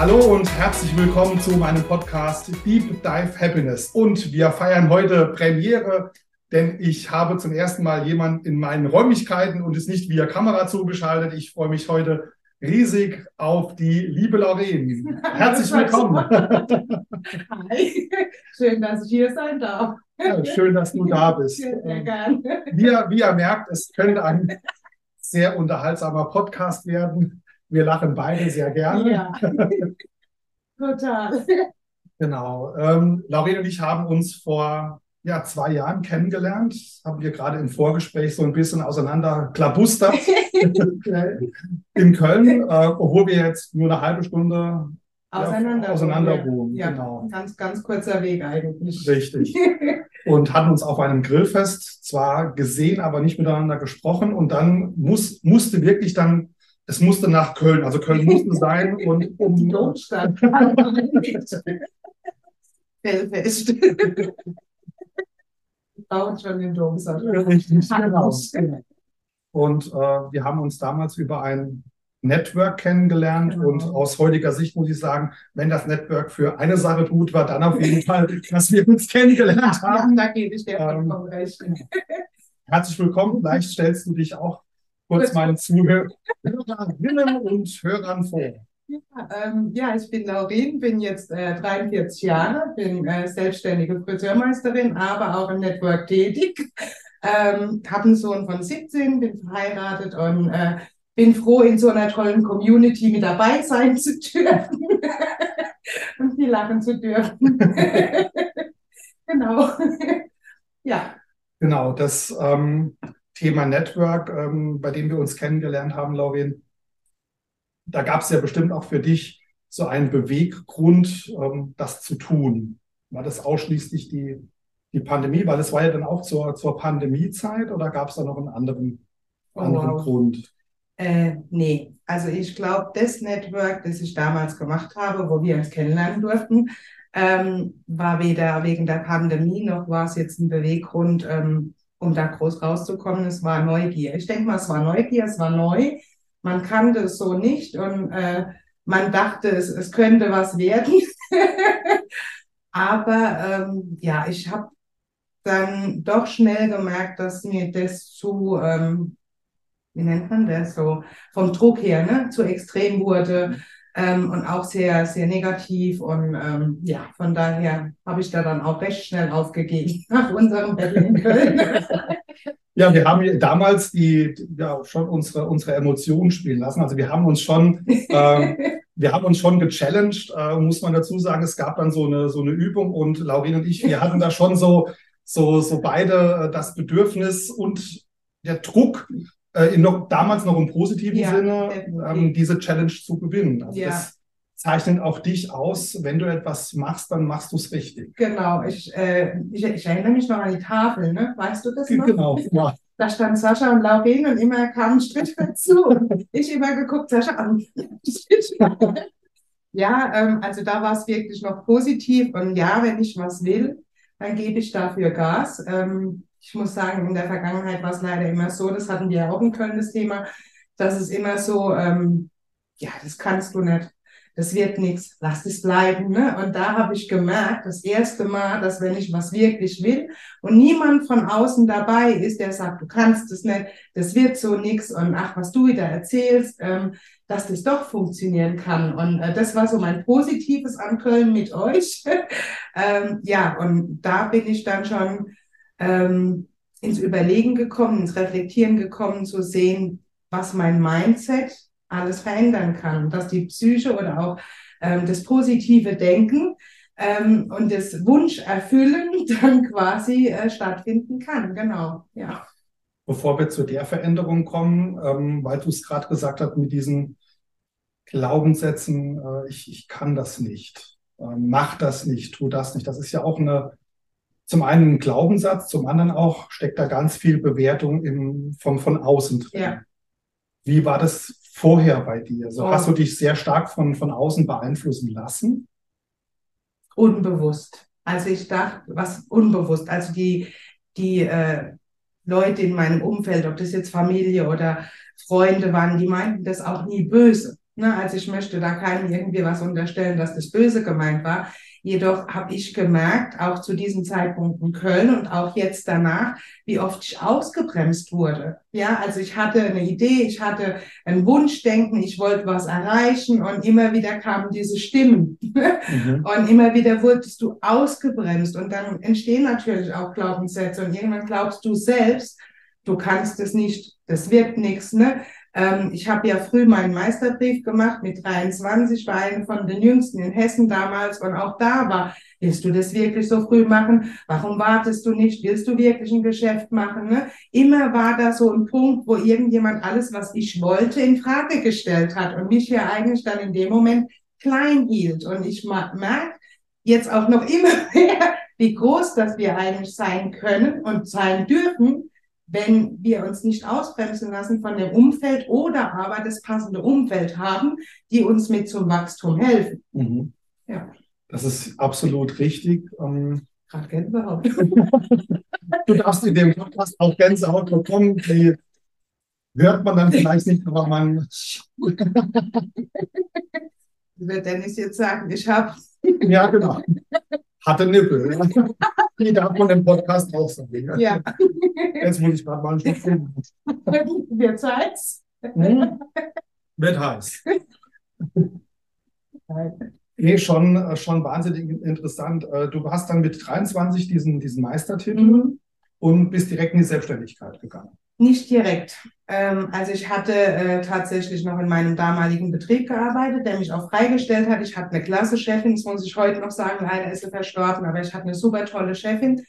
Hallo und herzlich willkommen zu meinem Podcast Deep Dive Happiness. Und wir feiern heute Premiere, denn ich habe zum ersten Mal jemanden in meinen Räumlichkeiten und ist nicht via Kamera zugeschaltet. Ich freue mich heute riesig auf die liebe Lauren. Herzlich willkommen. Hi, schön, dass ich hier sein darf. Ja, schön, dass du da bist. Sehr, gerne. Wie, ihr- wie ihr merkt, es könnte ein sehr unterhaltsamer Podcast werden. Wir lachen beide sehr gerne. Ja, total. Genau. Ähm, Lauren und ich haben uns vor ja, zwei Jahren kennengelernt. Haben wir gerade im Vorgespräch so ein bisschen auseinanderklabustert in Köln, äh, obwohl wir jetzt nur eine halbe Stunde Auseinander. ja, auseinander wohnen. Ja, Genau. ganz, ganz kurzer Weg eigentlich. Richtig. Und hatten uns auf einem Grillfest zwar gesehen, aber nicht miteinander gesprochen. Und dann muss, musste wirklich dann, es musste nach Köln, also Köln musste sein und Die um, Domstadt. Fellfest. Wir brauchen schon den Dom, Sascha. Richtig, genau. Und äh, wir haben uns damals über ein Network kennengelernt. Genau. Und aus heutiger Sicht muss ich sagen, wenn das Network für eine Sache gut war, dann auf jeden Fall, dass wir uns kennengelernt Ja, haben. da gebe ich dir Ähm, vollkommen recht. Herzlich willkommen. Vielleicht stellst du dich auch kurz meinen Zuhörerinnen und Hörern vor. Ja, ähm, ja, ich bin Laurin, bin jetzt äh, 43 Jahre, bin äh, selbstständige Friseurmeisterin, aber auch im Network tätig. Ähm, habe einen Sohn von 17, bin verheiratet und äh, bin froh, in so einer tollen Community mit dabei sein zu dürfen und viel lachen zu dürfen. Genau. Ja, Genau, das ähm, Thema Network, ähm, bei dem wir uns kennengelernt haben, Laurin, da gab es ja bestimmt auch für dich so einen Beweggrund, ähm, das zu tun. War das ausschließlich die, die Pandemie? Weil es war ja dann auch zur, zur Pandemiezeit oder gab es da noch einen anderen, Oh, anderen wow. Grund? Äh, nee, also ich glaube, das Network, das ich damals gemacht habe, wo wir uns kennenlernen durften, ähm, war weder wegen der Pandemie noch war es jetzt ein Beweggrund, ähm, um da groß rauszukommen. Es war Neugier. Ich denke mal, es war Neugier, es war neu. Man kannte es so nicht und äh, man dachte, es, es könnte was werden. Aber ähm, ja, ich habe dann doch schnell gemerkt, dass mir das zu, ähm, wie nennt man das so, vom Druck her, ne, zu extrem wurde ähm, und auch sehr, sehr negativ. Und ähm, ja, von daher habe ich da dann auch recht schnell aufgegeben nach unserem Battle in Köln. Ja, wir haben damals die, ja, schon unsere, unsere Emotionen spielen lassen. Also wir haben uns schon, ähm, wir haben uns schon gechallenged, äh, muss man dazu sagen. Es gab dann so eine, so eine Übung und Laurin und ich, wir hatten da schon so, so, so beide äh, das Bedürfnis und der Druck, äh, in noch, damals noch im positiven Ja, Sinne, ähm, diese Challenge zu gewinnen. Also Ja. das zeichnet auch dich aus. Wenn du etwas machst, dann machst du es richtig. Genau, ich, äh, ich, ich erinnere mich noch an die Tafel, ne? Weißt du das noch? Genau, ja. Da stand Sascha und Lauren und immer kam ein Schritt dazu. Und ich immer geguckt, Sascha an. Ja, ähm, also da war es wirklich noch positiv. Und ja, wenn ich was will, dann gebe ich dafür Gas. Ähm, ich muss sagen, in der Vergangenheit war es leider immer so, das hatten wir auch in Köln das Thema, dass es immer so, ähm, ja, das kannst du nicht. Das wird nichts, lass es bleiben. Ne? Und da habe ich gemerkt, das erste Mal, dass wenn ich was wirklich will und niemand von außen dabei ist, der sagt, du kannst es nicht, das wird so nichts und ach, was du wieder erzählst, ähm, dass das doch funktionieren kann. Und äh, das war so mein Positives an Köln mit euch. ähm, ja, und da bin ich dann schon ähm, ins Überlegen gekommen, ins Reflektieren gekommen, zu sehen, was mein Mindset alles verändern kann, dass die Psyche oder auch ähm, das positive Denken ähm, und das Wunsch erfüllen dann quasi äh, stattfinden kann. Genau, ja. Bevor wir zu der Veränderung kommen, ähm, weil du es gerade gesagt hast mit diesen Glaubenssätzen, äh, ich, ich kann das nicht, äh, mach das nicht, tu das nicht. Das ist ja auch eine zum einen ein Glaubenssatz, zum anderen auch steckt da ganz viel Bewertung im, von, von außen drin. Ja. Wie war das vorher bei dir? So, Oh. Hast du dich sehr stark von, von außen beeinflussen lassen? Unbewusst. Also ich dachte, was unbewusst. Also die, die äh, Leute in meinem Umfeld, ob das jetzt Familie oder Freunde waren, die meinten das auch nie böse. Ne? Also ich möchte da keinem irgendwie was unterstellen, dass das böse gemeint war. Jedoch habe ich gemerkt, auch zu diesem Zeitpunkt in Köln und auch jetzt danach, wie oft ich ausgebremst wurde. Ja, also ich hatte eine Idee, ich hatte ein Wunschdenken, ich wollte was erreichen und immer wieder kamen diese Stimmen. Mhm. Und immer wieder wurdest du ausgebremst und dann entstehen natürlich auch Glaubenssätze und irgendwann glaubst du selbst, du kannst es nicht, das wird nichts. Ne? Ähm, ich habe ja früh meinen Meisterbrief gemacht mit 23, war eine von den jüngsten in Hessen damals und auch da war, willst du das wirklich so früh machen? Warum wartest du nicht? Willst du wirklich ein Geschäft machen? Ne? Immer war da so ein Punkt, wo irgendjemand alles, was ich wollte, in Frage gestellt hat und mich ja eigentlich dann in dem Moment klein hielt. Und ich merke jetzt auch noch immer mehr, wie groß das wir eigentlich sein können und sein dürfen, wenn wir uns nicht ausbremsen lassen von dem Umfeld oder aber das passende Umfeld haben, die uns mit zum Wachstum helfen. Mhm. Ja. Das ist absolut richtig. Ähm, Gerade Gänsehaut. Du darfst in dem Podcast auch Gänsehaut bekommen. Die hört man dann vielleicht nicht, aber man. Wird Dennis jetzt sagen, ich habe Ja, genau. Hatte Nippel. Die darf man im Podcast auch sagen. ja, Jetzt muss ich gerade mal einen Schluck trinken. wir Zeit's. Hm? Wird heiß. Nee, schon, äh, schon wahnsinnig interessant. Äh, Du hast dann mit 23 diesen, diesen Meistertitel Mhm. und bist direkt in die Selbstständigkeit gegangen. Nicht direkt. Ähm, also ich hatte äh, tatsächlich noch in meinem damaligen Betrieb gearbeitet, der mich auch freigestellt hat. Ich hatte eine klasse Chefin, das muss ich heute noch sagen, leider ist sie verstorben, aber ich hatte eine super tolle Chefin.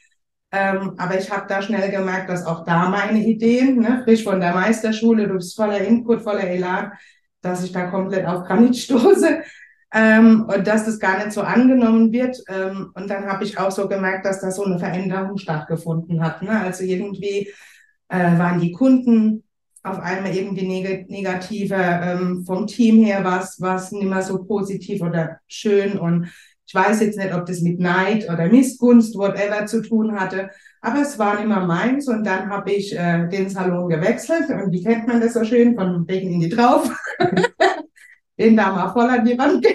Ähm, aber ich habe da schnell gemerkt, dass auch da meine Ideen, ne, frisch von der Meisterschule, du bist voller Input, voller Elan, dass ich da komplett auf Granit stoße ähm, und dass das gar nicht so angenommen wird. Ähm, und dann habe ich auch so gemerkt, dass da so eine Veränderung stattgefunden hat. Ne? Also irgendwie äh, waren die Kunden auf einmal irgendwie neg negativer, ähm, vom Team her war es nicht mehr so positiv oder schön. Und ich weiß jetzt nicht, ob das mit Neid oder Missgunst, whatever zu tun hatte, aber es war nicht mehr meins. Und dann habe ich äh, den Salon gewechselt. Und wie kennt man das so schön, von wegen in die drauf, den da mal voll an die Wand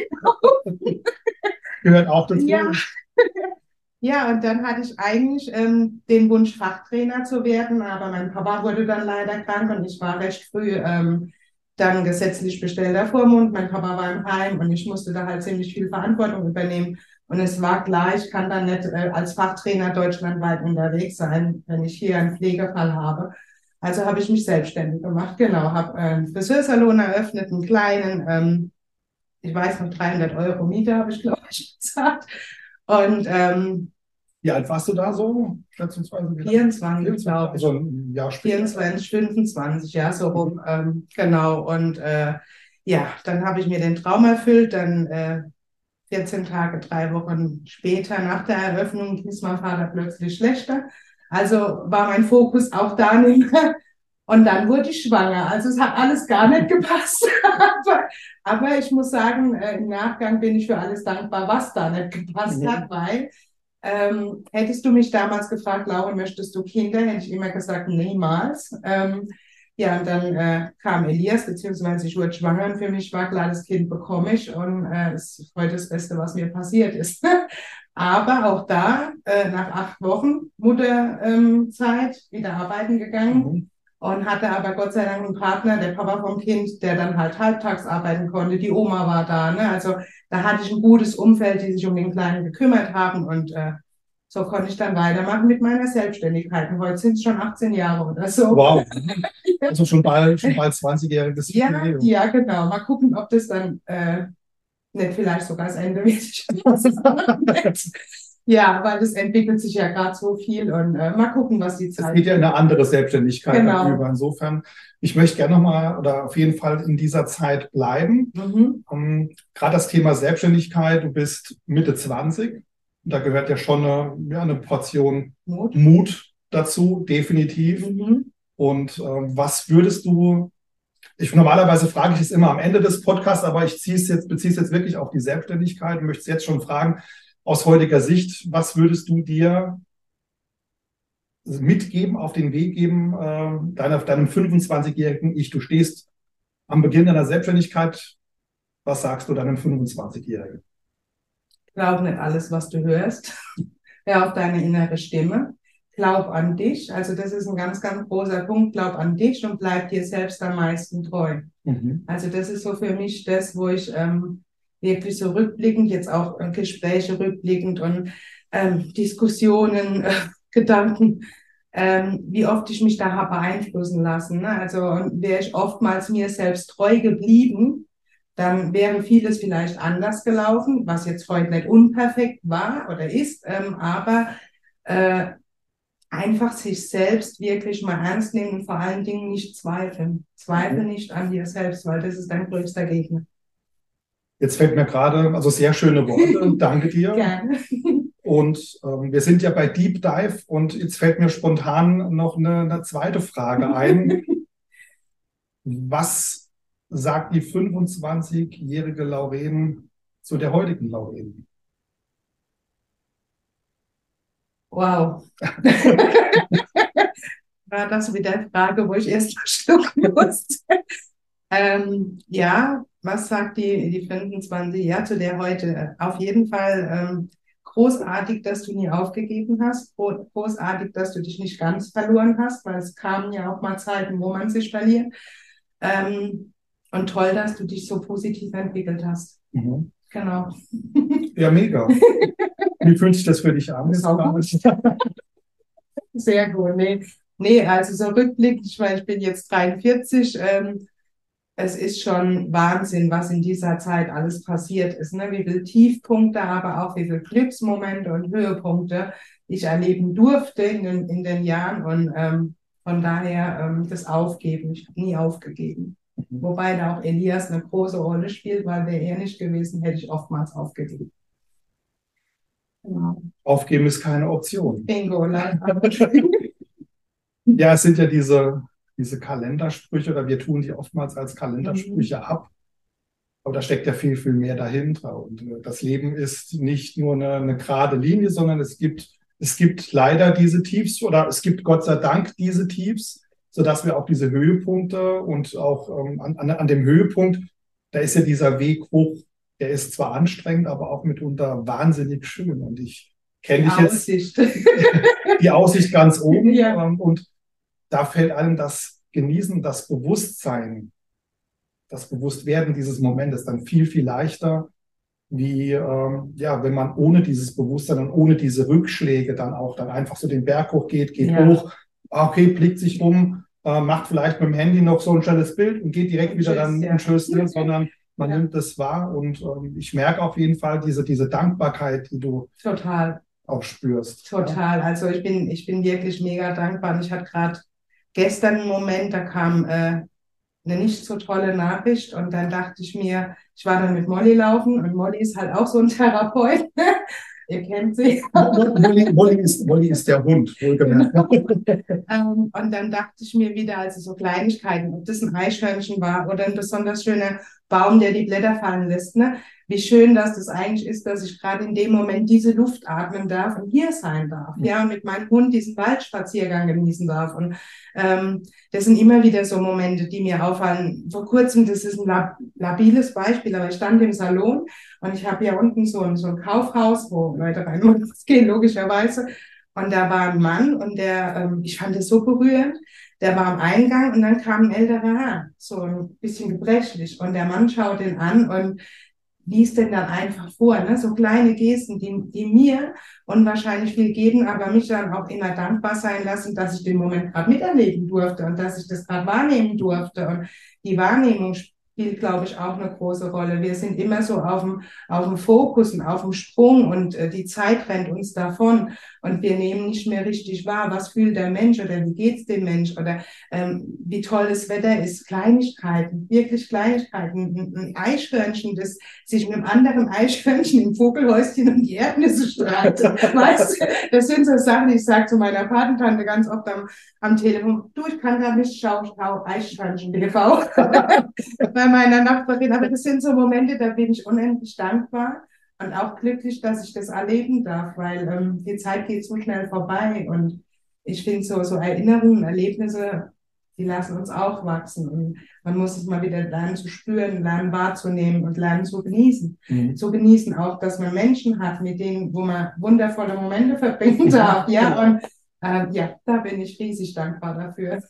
Gehört auch dazu. Ja. Ja, und dann hatte ich eigentlich ähm, den Wunsch, Fachtrainer zu werden, aber mein Papa wurde dann leider krank und ich war recht früh ähm, dann gesetzlich bestellter Vormund. Mein Papa war im Heim und ich musste da halt ziemlich viel Verantwortung übernehmen. Und es war klar, ich kann dann nicht äh, als Fachtrainer deutschlandweit unterwegs sein, wenn ich hier einen Pflegefall habe. Also habe ich mich selbstständig gemacht. Genau, habe einen Friseursalon eröffnet, einen kleinen, ähm, ich weiß noch, 300 Euro Miete habe ich, glaube ich, bezahlt. Und ähm, Wie alt warst du da so? Schätzungsweise? 24, glaube ich. Also ein Jahr später. 24, 25, ja, so rum. Ähm, genau. Und äh, ja, dann habe ich mir den Traum erfüllt. Dann äh, 14 Tage, drei Wochen später nach der Eröffnung ging es meinem Vater plötzlich schlechter. Also war mein Fokus auch da nicht mehr. Und dann wurde ich schwanger. Also es hat alles gar nicht gepasst. aber, aber ich muss sagen, äh, im Nachgang bin ich für alles dankbar, was da nicht gepasst Mhm. hat, weil ähm, hättest du mich damals gefragt, Laura, möchtest du Kinder? Hätte ich immer gesagt, niemals. Ähm, ja, und dann äh, kam Elias, beziehungsweise ich wurde schwanger und für mich war klar, das Kind bekomme ich und äh, es ist heute das Beste, was mir passiert ist. Aber auch da, äh, nach acht Wochen Mutterzeit, ähm, wieder arbeiten gegangen Mhm. Und hatte aber Gott sei Dank einen Partner, der Papa vom Kind, der dann halt halbtags arbeiten konnte. Die Oma war da. Ne? Also da hatte ich ein gutes Umfeld, die sich um den Kleinen gekümmert haben und äh, so konnte ich dann weitermachen mit meiner Selbstständigkeit. Und heute sind es schon 18 Jahre oder so. Wow. Also schon bald, schon bald 20-jähriges Ja, Jubiläum. ja, genau. Mal gucken, ob das dann äh, nicht vielleicht sogar das Ende wird. Ja, weil das entwickelt sich ja gerade so viel und äh, mal gucken, was die Es Zeit geht ja in eine andere Selbstständigkeit Genau. darüber. Insofern, ich möchte gerne nochmal oder auf jeden Fall in dieser Zeit bleiben. Mhm. Ähm, Gerade das Thema Selbstständigkeit, du bist Mitte 20. Und da gehört ja schon eine, ja, eine Portion Mut, Mut dazu, definitiv. Mhm. Und äh, was würdest du, ich normalerweise frage ich es immer am Ende des Podcasts, aber ich ziehe es jetzt, beziehe es jetzt wirklich auf die Selbstständigkeit und möchte es jetzt schon fragen, aus heutiger Sicht, was würdest du dir mitgeben, auf den Weg geben, äh, deiner, deinem 25-jährigen Ich? Du stehst am Beginn deiner Selbstständigkeit. Was sagst du deinem 25-Jährigen? Glaub nicht alles, was du hörst. Hör auf deine innere Stimme. Glaub an dich. Also das ist ein ganz, ganz großer Punkt. Glaub an dich und bleib dir selbst am meisten treu. Mhm. Also das ist so für mich das, wo ich ähm, wirklich so rückblickend, jetzt auch äh, Gespräche rückblickend und ähm, Diskussionen, äh, Gedanken, ähm, wie oft ich mich da habe beeinflussen lassen. Ne? Also wäre ich oftmals mir selbst treu geblieben, dann wäre vieles vielleicht anders gelaufen, was jetzt heute nicht unperfekt war oder ist, ähm, aber äh, einfach sich selbst wirklich mal ernst nehmen und vor allen Dingen nicht zweifeln. Zweifle mhm. nicht an dir selbst, weil das ist dein größter Gegner. Jetzt fällt mir gerade, also sehr schöne Worte, danke dir. Gerne. Und ähm, wir sind ja bei Deep Dive und jetzt fällt mir spontan noch eine, eine zweite Frage ein. Was sagt die 25-jährige Lauren zu der heutigen Lauren? Wow. War das wieder eine Frage, wo ich erst schlucken musste? Ähm, ja, was sagt die, die 25? Ja, zu der heute. Auf jeden Fall ähm, großartig, dass du nie aufgegeben hast. Großartig, dass du dich nicht ganz verloren hast, weil es kamen ja auch mal Zeiten, wo man sich verliert. Ähm, und toll, dass du dich so positiv entwickelt hast. Mhm. Genau. Ja, mega. Wie fühlt sich das für dich an? Sehr gut. Nee, nee, also so rückblickend, weil ich bin jetzt 43, ähm, es ist schon Wahnsinn, was in dieser Zeit alles passiert ist. Ne? Wie viele Tiefpunkte, aber auch wie viele Glücksmomente und Höhepunkte ich erleben durfte in den, in den Jahren. Und ähm, von daher ähm, das Aufgeben. Ich habe nie aufgegeben. Mhm. Wobei da auch Elias eine große Rolle spielt, weil wäre er nicht gewesen, hätte ich oftmals aufgegeben. Genau. Aufgeben ist keine Option. Bingo, ja, es sind ja diese diese Kalendersprüche oder wir tun die oftmals als Kalendersprüche mhm. ab. Aber da steckt ja viel, viel mehr dahinter. Und äh, das Leben ist nicht nur eine, eine gerade Linie, sondern es gibt, es gibt leider diese Tiefs oder es gibt Gott sei Dank diese Tiefs, sodass wir auch diese Höhepunkte und auch ähm, an, an dem Höhepunkt, da ist ja dieser Weg hoch, der ist zwar anstrengend, aber auch mitunter wahnsinnig schön. Und ich kenne dich jetzt die Aussicht ganz oben. Ja. Ähm, und da fällt einem das Genießen, das Bewusstsein, das Bewusstwerden dieses Momentes dann viel, viel leichter, wie ähm, ja, wenn man ohne dieses Bewusstsein und ohne diese Rückschläge dann auch dann einfach so den Berg hochgeht, geht ja. hoch, ah, okay, blickt sich um, äh, macht vielleicht mit dem Handy noch so ein schnelles Bild und geht direkt wieder Tschüss, dann ja. in Tschüss, ja. sondern man ja. nimmt das wahr und ähm, ich merke auf jeden Fall diese, diese Dankbarkeit, die du total auch spürst. Total. Also ich bin, ich bin wirklich mega dankbar. Und ich hatte gerade gestern einen Moment, da kam äh, eine nicht so tolle Nachricht und dann dachte ich mir, ich war dann mit Molly laufen und Molly ist halt auch so ein Therapeut. Ihr kennt sie. Molly, Molly, ist, Molly ist der Hund, wohlgemerkt. ähm, und dann dachte ich mir wieder, also so Kleinigkeiten, ob das ein Eichhörnchen war oder ein besonders schöner Baum, der die Blätter fallen lässt. Ne? Wie schön dass das eigentlich ist, dass ich gerade in dem Moment diese Luft atmen darf und hier sein darf. Ja, und mit meinem Hund diesen Waldspaziergang genießen darf. Und ähm, das sind immer wieder so Momente, die mir auffallen. Vor kurzem, das ist ein lab labiles Beispiel, aber ich stand im Salon und ich habe hier unten so ein, so ein Kaufhaus, wo Leute rein und gehen, logischerweise. Und da war ein Mann und der, ähm, ich fand es so berührend. Der war am Eingang und dann kam ein älterer Herr, so ein bisschen gebrechlich. Und der Mann schaut ihn an und liest denn dann einfach vor, ne? so kleine Gesten, die, die mir unwahrscheinlich viel geben, aber mich dann auch immer dankbar sein lassen, dass ich den Moment gerade miterleben durfte und dass ich das gerade wahrnehmen durfte. Und die Wahrnehmung spielt, glaube ich, auch eine große Rolle. Wir sind immer so auf dem, auf dem Fokus und auf dem Sprung und äh, die Zeit rennt uns davon. Und wir nehmen nicht mehr richtig wahr, was fühlt der Mensch oder wie geht's dem Mensch oder ähm, wie toll das Wetter ist. Kleinigkeiten, wirklich Kleinigkeiten. Ein, Eichhörnchen, das sich mit einem anderen Eichhörnchen im Vogelhäuschen um die Erdnüsse streitet. weißt du, das sind so Sachen, ich sage zu meiner Patentante ganz oft am, am Telefon, du, ich kann gar nicht schauen, schau Eichhörnchen TV bei meiner Nachbarin. Aber das sind so Momente, da bin ich unendlich dankbar und auch glücklich, dass ich das erleben darf, weil ähm, die Zeit geht so schnell vorbei und ich finde so, so Erinnerungen, Erlebnisse, die lassen uns auch wachsen und man muss es mal wieder lernen zu spüren, lernen wahrzunehmen und lernen zu genießen. Mhm. Zu genießen auch, dass man Menschen hat, mit denen, wo man wundervolle Momente verbringen darf, ja, und ähm, ja, da bin ich riesig dankbar dafür.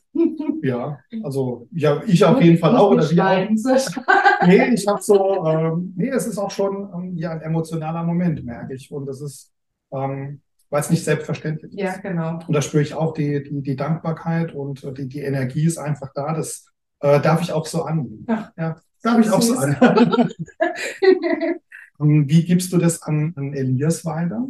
Ja, also ja, ich auf jeden Fall auch. Oder wir auch. nee, ich habe so, ähm, nee, es ist auch schon ähm, ja, ein emotionaler Moment, merke ich. Und das ist, ähm, weil es nicht selbstverständlich ist. Ja, genau. Und da spüre ich auch die, die, die Dankbarkeit und äh, die, die Energie ist einfach da. Das äh, darf ich auch so annehmen. Ach, ja, darf ich auch so annehmen. Wie gibst du das an, an Elias weiter?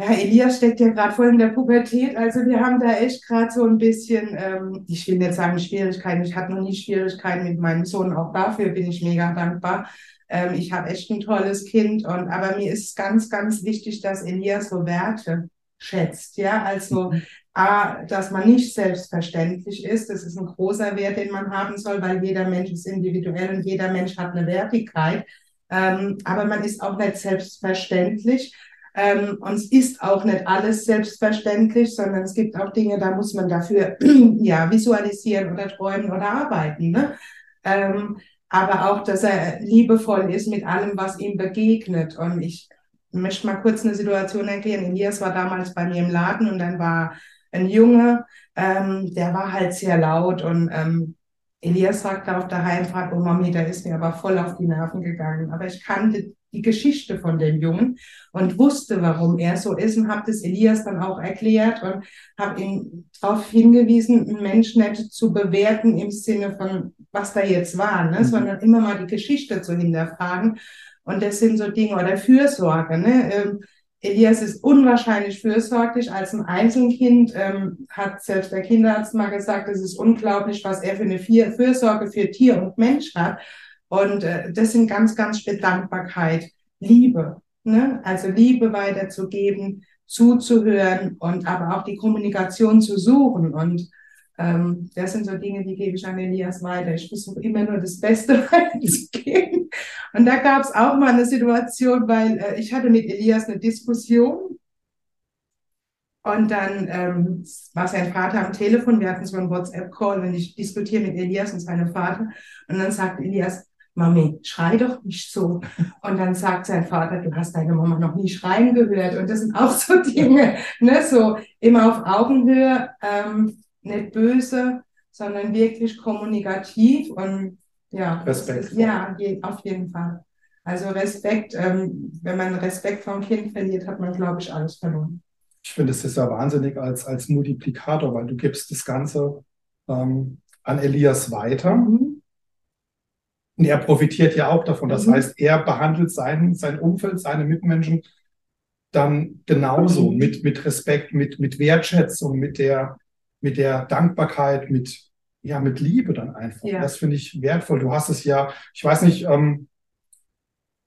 Ja, Elias steckt ja gerade voll in der Pubertät. Also wir haben da echt gerade so ein bisschen, ähm, ich will nicht sagen Schwierigkeiten. Ich hatte noch nie Schwierigkeiten mit meinem Sohn. Auch dafür bin ich mega dankbar. Ähm, ich habe echt ein tolles Kind. Und aber mir ist ganz, ganz wichtig, dass Elias so Werte schätzt. Ja, also. A, dass man nicht selbstverständlich ist. Das ist ein großer Wert, den man haben soll, weil jeder Mensch ist individuell und jeder Mensch hat eine Wertigkeit. Ähm, aber man ist auch nicht selbstverständlich. Ähm, und es ist auch nicht alles selbstverständlich, sondern es gibt auch Dinge, da muss man dafür ja, visualisieren oder träumen oder arbeiten. Ne? Ähm, aber auch, dass er liebevoll ist mit allem, was ihm begegnet. Und ich möchte mal kurz eine Situation erklären. Elias war damals bei mir im Laden und dann war ein Junge, ähm, der war halt sehr laut und ähm, Elias sagte auf der Heimfahrt, oh Mami, da ist mir aber voll auf die Nerven gegangen. Aber ich kannte die Geschichte von dem Jungen und wusste, warum er so ist und habe das Elias dann auch erklärt und habe ihn darauf hingewiesen, einen Menschen nicht zu bewerten im Sinne von, was da jetzt war, ne? Mhm. sondern immer mal die Geschichte zu hinterfragen. Und das sind so Dinge oder Fürsorge. Ne? Ähm, Elias ist unwahrscheinlich fürsorglich als ein Einzelkind, ähm, hat selbst der Kinderarzt mal gesagt, es ist unglaublich, was er für eine Fürsorge für Tier und Mensch hat. Und äh, das sind ganz, ganz viel Dankbarkeit, Liebe. Ne? Also Liebe weiterzugeben, zuzuhören und aber auch die Kommunikation zu suchen. Und ähm, das sind so Dinge, die gebe ich an Elias weiter. Ich versuche immer nur das Beste weiterzugeben. Und da gab es auch mal eine Situation, weil äh, ich hatte mit Elias eine Diskussion. Und dann ähm, war sein Vater am Telefon, wir hatten so einen WhatsApp-Call und ich diskutiere mit Elias und seinem Vater. Und dann sagt Elias, Mami, schrei doch nicht so. Und dann sagt sein Vater, du hast deine Mama noch nie schreien gehört. Und das sind auch so Dinge, ne, so immer auf Augenhöhe, ähm, nicht böse, sondern wirklich kommunikativ und ja. Respekt. ja, auf jeden Fall. Also Respekt, ähm, wenn man Respekt vom Kind verliert, hat man, glaube ich, alles verloren. Ich finde, es ist ja wahnsinnig als, als Multiplikator, weil du gibst das Ganze ähm, an Elias weiter. Mhm und er profitiert ja auch davon. Das mhm. heißt, er behandelt sein, sein Umfeld, seine Mitmenschen dann genauso mhm. mit, mit Respekt, mit, mit Wertschätzung, mit der, mit der Dankbarkeit, mit, ja, mit Liebe dann einfach. Ja. Das finde ich wertvoll. Du hast es ja, ich weiß nicht, ähm,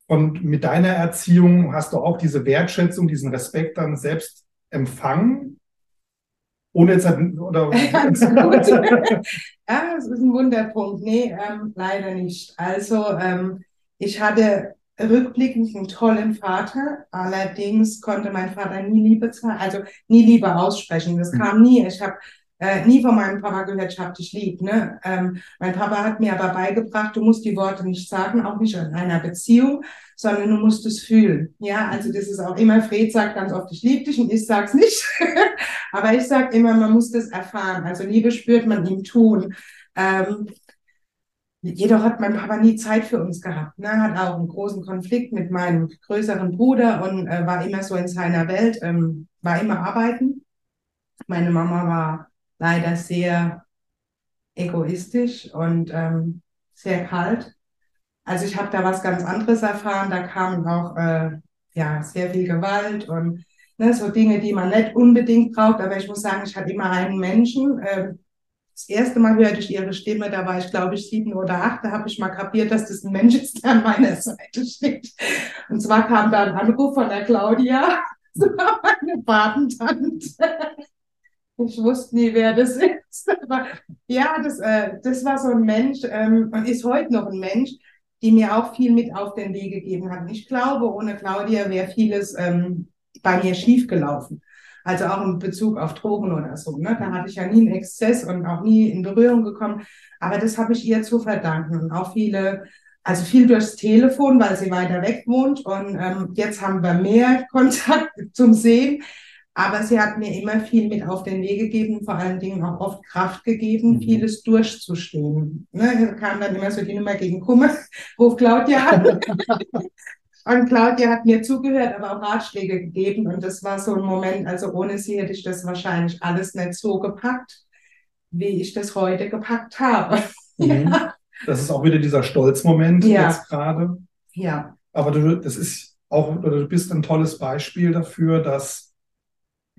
und mit deiner Erziehung hast du auch diese Wertschätzung, diesen Respekt dann selbst empfangen ohne jetzt oder ja, das ist ein Wunderpunkt. Nee, ähm, leider nicht. Also ähm, ich hatte rückblickend einen tollen Vater, allerdings konnte mein Vater nie Liebe zeigen, also nie Liebe aussprechen. Das mhm. kam nie. Ich habe äh, nie von meinem Papa gehört, ich hab dich lieb. Ne? Ähm, mein Papa hat mir aber beigebracht, du musst die Worte nicht sagen, auch nicht in einer Beziehung, sondern du musst es fühlen. Ja, also das ist auch immer, Fred sagt ganz oft, ich liebe dich und ich sag's nicht. aber ich sag immer, man muss das erfahren. Also Liebe spürt man im Tun. Ähm, jedoch hat mein Papa nie Zeit für uns gehabt. Ne? Hat auch einen großen Konflikt mit meinem größeren Bruder und äh, war immer so in seiner Welt, ähm, war immer arbeiten. Meine Mama war leider sehr egoistisch und ähm, sehr kalt. Also ich habe da was ganz anderes erfahren. Da kam auch äh, ja sehr viel Gewalt und Ne, so Dinge, die man nicht unbedingt braucht. Aber ich muss sagen, ich hatte immer einen Menschen. Äh, das erste Mal hörte ich ihre Stimme, da war ich, glaube ich, sieben oder acht. Da habe ich mal kapiert, dass das ein Mensch ist, der an meiner Seite steht. Und zwar kam da ein Anruf von der Claudia, so meine Patentante. Ich wusste nie, wer das ist. Aber ja, das, äh, das war so ein Mensch ähm, und ist heute noch ein Mensch, die mir auch viel mit auf den Weg gegeben hat. Ich glaube, ohne Claudia wäre vieles ähm, bei mir schiefgelaufen. Also auch in Bezug auf Drogen oder so. Ne? Da hatte ich ja nie einen Exzess und auch nie in Berührung gekommen. Aber das habe ich ihr zu verdanken. Und auch viele, also viel durchs Telefon, weil sie weiter weg wohnt. Und ähm, jetzt haben wir mehr Kontakt zum Sehen. Aber sie hat mir immer viel mit auf den Weg gegeben, vor allen Dingen auch oft Kraft gegeben, mhm. vieles durchzustehen. Ne, kam dann immer so die Nummer gegen Kummer, ruf Claudia an. Und Claudia hat mir zugehört, aber auch Ratschläge gegeben. Und das war so ein Moment, also ohne sie hätte ich das wahrscheinlich alles nicht so gepackt, wie ich das heute gepackt habe. Mhm. ja. Das ist auch wieder dieser Stolzmoment ja. jetzt gerade. Ja. Aber du, das ist auch, du bist ein tolles Beispiel dafür, dass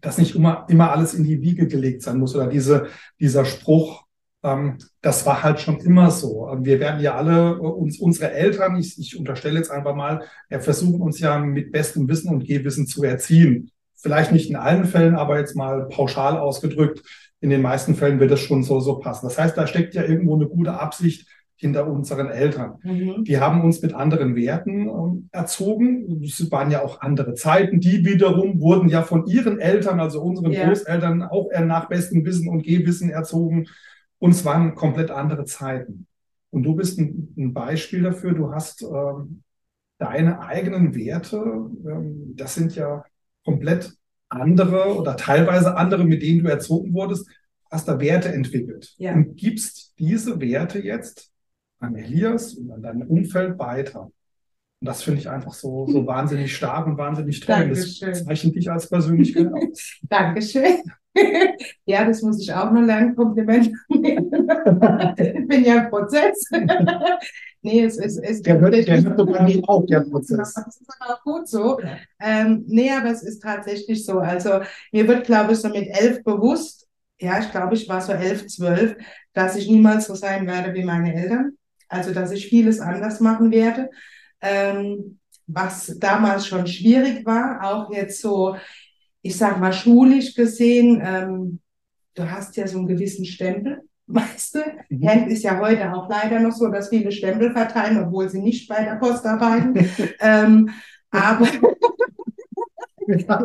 dass nicht immer, immer alles in die Wiege gelegt sein muss oder diese, dieser Spruch, ähm, das war halt schon immer so. Wir werden ja alle, äh, uns, unsere Eltern, ich, ich unterstelle jetzt einfach mal, ja, versuchen uns ja mit bestem Wissen und Gehwissen zu erziehen. Vielleicht nicht in allen Fällen, aber jetzt mal pauschal ausgedrückt, in den meisten Fällen wird es schon so, so passen. Das heißt, da steckt ja irgendwo eine gute Absicht hinter unseren Eltern. Mhm. Die haben uns mit anderen Werten ähm, erzogen. Es waren ja auch andere Zeiten. Die wiederum wurden ja von ihren Eltern, also unseren ja. Großeltern, auch nach bestem Wissen und Gehwissen erzogen. Und es waren komplett andere Zeiten. Und du bist ein, ein Beispiel dafür. Du hast ähm, deine eigenen Werte. Ähm, das sind ja komplett andere oder teilweise andere, mit denen du erzogen wurdest. Hast da Werte entwickelt ja. und gibst diese Werte jetzt an Elias und an dein Umfeld weiter. Und das finde ich einfach so, so wahnsinnig stark und wahnsinnig toll. Dankeschön. Das zeichnet dich als Persönlichkeit aus. Dankeschön. ja, das muss ich auch noch lernen, Kompliment. ich bin ja im Prozess. nee, es ist. Es der wird, der wird sogar nie auch, der Prozess. Das ist auch gut so. Ähm, nee, aber es ist tatsächlich so. Also, mir wird, glaube ich, so mit elf bewusst, ja, ich glaube, ich war so elf, zwölf, dass ich niemals so sein werde wie meine Eltern. Also, dass ich vieles anders machen werde. Ähm, was damals schon schwierig war, auch jetzt so, ich sag mal, schulisch gesehen, ähm, du hast ja so einen gewissen Stempel, weißt du? Mhm. ist ja heute auch leider noch so, dass viele Stempel verteilen, obwohl sie nicht bei der Post arbeiten. ähm, aber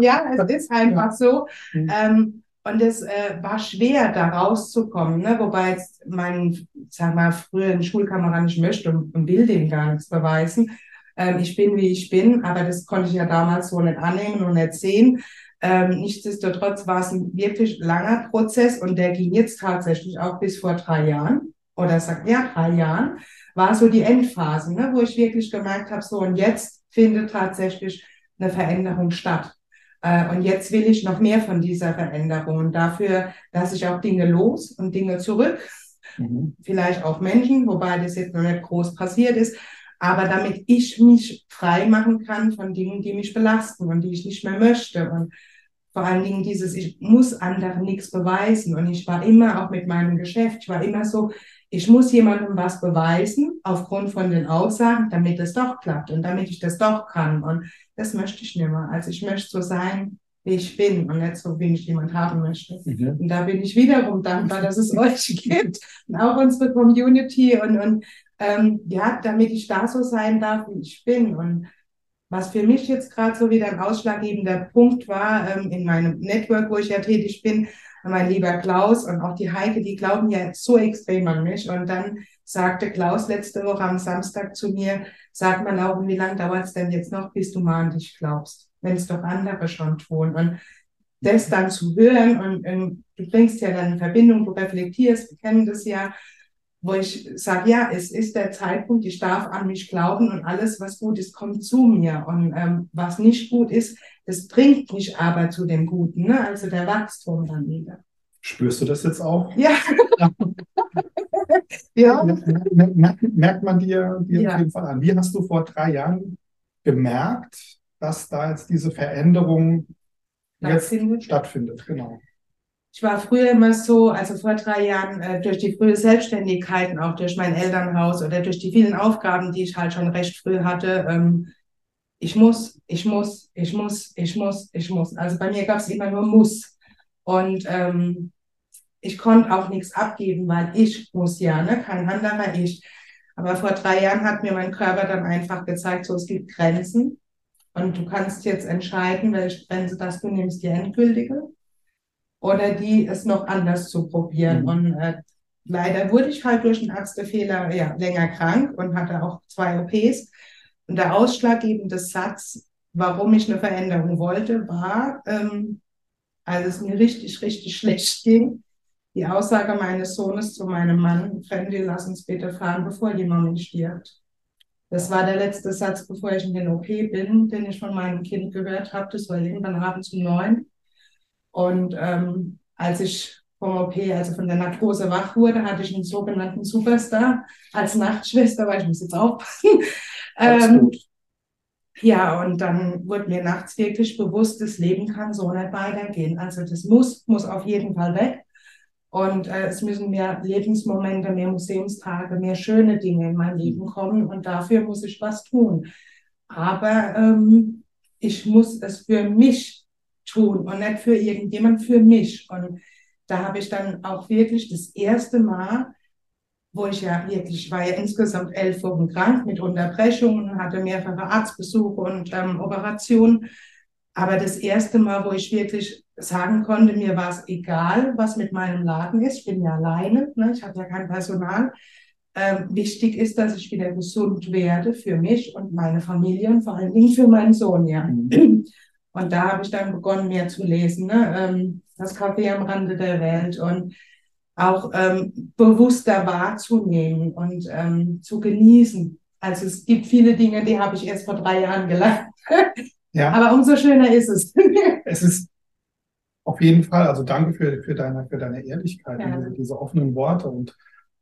ja, es ist einfach so. Mhm. Ähm, und es äh, war schwer, da rauszukommen, ne? wobei jetzt mein, sag mal, früheren Schulkamerad nicht möchte und, und will dem gar nichts beweisen. Ähm, ich bin, wie ich bin, aber das konnte ich ja damals so nicht annehmen und nicht sehen. Ähm, nichtsdestotrotz war es ein wirklich langer Prozess und der ging jetzt tatsächlich auch bis vor drei Jahren oder sagt ja drei Jahren war so die Endphase, ne, wo ich wirklich gemerkt habe, so und jetzt findet tatsächlich eine Veränderung statt. Äh, und jetzt will ich noch mehr von dieser Veränderung. Und dafür lasse ich auch Dinge los und Dinge zurück. Mhm. Vielleicht auch Menschen, wobei das jetzt noch nicht groß passiert ist. Aber damit ich mich frei machen kann von Dingen, die mich belasten und die ich nicht mehr möchte. Und vor allen Dingen dieses, ich muss anderen nichts beweisen. Und ich war immer auch mit meinem Geschäft, ich war immer so, ich muss jemandem was beweisen aufgrund von den Aussagen, damit es doch klappt und damit ich das doch kann. Und das möchte ich nicht mehr. Also ich möchte so sein, wie ich bin und nicht so, wie ich jemand haben möchte. Mhm. Und da bin ich wiederum dankbar, dass es euch gibt und auch unsere Community und, und ähm, ja, damit ich da so sein darf, wie ich bin. Und was für mich jetzt gerade so wieder ein ausschlaggebender Punkt war ähm, in meinem Network, wo ich ja tätig bin, mein lieber Klaus und auch die Heike, die glauben ja so extrem an mich. Und dann sagte Klaus letzte Woche am Samstag zu mir, sag mal, Lauren, wie lange dauert es denn jetzt noch, bis du mal an dich glaubst, wenn es doch andere schon tun. Und das dann zu hören und, und du bringst ja dann in Verbindung, du reflektierst, wir kennen das ja, wo ich sage, ja, es ist der Zeitpunkt, ich darf an mich glauben und alles, was gut ist, kommt zu mir. Und ähm, was nicht gut ist, das bringt mich aber zu dem Guten, ne? also der Wachstum dann wieder. Spürst du das jetzt auch? Ja. ja. Merkt, merkt, man dir, dir ja. auf jeden Fall an. Wie hast du vor drei Jahren gemerkt, dass da jetzt diese Veränderung stattfindet. Jetzt stattfindet, genau. Ich war früher immer so, also vor drei Jahren, äh, durch die frühe Selbstständigkeit und auch durch mein Elternhaus oder durch die vielen Aufgaben, die ich halt schon recht früh hatte, ähm, ich muss, ich muss, ich muss, ich muss, ich muss. Also bei mir gab es immer nur muss. Und ähm, ich konnte auch nichts abgeben, weil ich muss ja, ne? kein anderer ich. Aber vor drei Jahren hat mir mein Körper dann einfach gezeigt, so es gibt Grenzen. Und du kannst jetzt entscheiden, welche Grenze das du nimmst, die endgültige oder die es noch anders zu probieren. Mhm. Und äh, leider wurde ich halt durch einen Arztefehler ja, länger krank und hatte auch zwei OPs. Und der ausschlaggebende Satz, warum ich eine Veränderung wollte, war, ähm, als es mir richtig, richtig schlecht ging, die Aussage meines Sohnes zu meinem Mann, Fremdi, lass uns bitte fahren, bevor die Mami stirbt. Das war der letzte Satz, bevor ich in den OP bin, den ich von meinem Kind gehört habe. Das war irgendwann abends um neun. Und ähm, als ich vom OP, also von der Narkose wach wurde, hatte ich einen sogenannten Superstar als Nachtschwester, weil ich muss jetzt aufpassen. Ähm, ja, und dann wurde mir nachts wirklich bewusst, das Leben kann so nicht weitergehen. Also das muss, muss auf jeden Fall weg. Und äh, es müssen mehr Lebensmomente, mehr Museumstage, mehr schöne Dinge in mein Leben kommen. Und dafür muss ich was tun. Aber ähm, ich muss es für mich tun und nicht für irgendjemand, für mich. Und da habe ich dann auch wirklich das erste Mal, wo ich ja wirklich, war ja insgesamt elf Wochen krank mit Unterbrechungen, hatte mehrere Arztbesuche und ähm, Operationen. Aber das erste Mal, wo ich wirklich sagen konnte, mir war es egal, was mit meinem Laden ist. Ich bin ja alleine, ne? ich habe ja kein Personal. Ähm, wichtig ist, dass ich wieder gesund werde für mich und meine Familie und vor allen Dingen für meinen Sohn, ja. Mhm. Und da habe ich dann begonnen, mehr zu lesen. Ne? Ähm, das Café am Rande der Welt und auch ähm, bewusster wahrzunehmen und ähm, zu genießen. Also es gibt viele Dinge, die habe ich erst vor drei Jahren gelernt. Ja. Aber umso schöner ist es. es ist auf jeden Fall, also danke für, für, deine, für deine Ehrlichkeit, ja. diese, diese offenen Worte und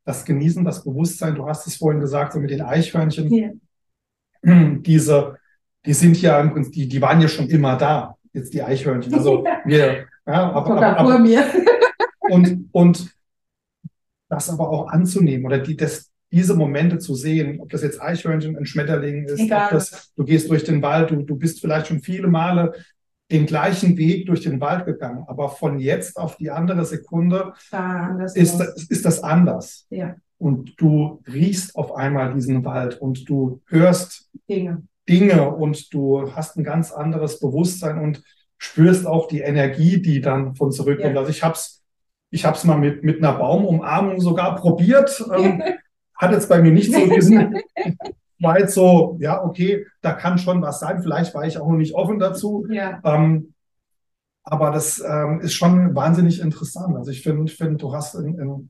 das Genießen, das Bewusstsein. Du hast es vorhin gesagt, so mit den Eichhörnchen. Ja. Diese, die sind ja im Prinzip, die, die waren ja schon immer da, jetzt die Eichhörnchen. Also wir, ja, aber, aber, aber, vor mir. und, und das aber auch anzunehmen oder die, das, diese Momente zu sehen, ob das jetzt Eichhörnchen, ein Schmetterling ist, Egal. ob das, du gehst durch den Wald, du, du bist vielleicht schon viele Male den gleichen Weg durch den Wald gegangen, aber von jetzt auf die andere Sekunde ja, ist, das, ist das anders. Ja. Und du riechst auf einmal diesen Wald und du hörst Dinge. Dinge und du hast ein ganz anderes Bewusstsein und spürst auch die Energie, die dann von zurückkommt. Ja. Also ich hab's, ich hab's mal mit, mit einer Baumumarmung sogar probiert. Ähm, hat jetzt bei mir nicht so diesen, war jetzt so, ja, okay, da kann schon was sein. Vielleicht war ich auch noch nicht offen dazu. Ja. Ähm, aber das ähm, ist schon wahnsinnig interessant. Also ich finde, find, du hast in, in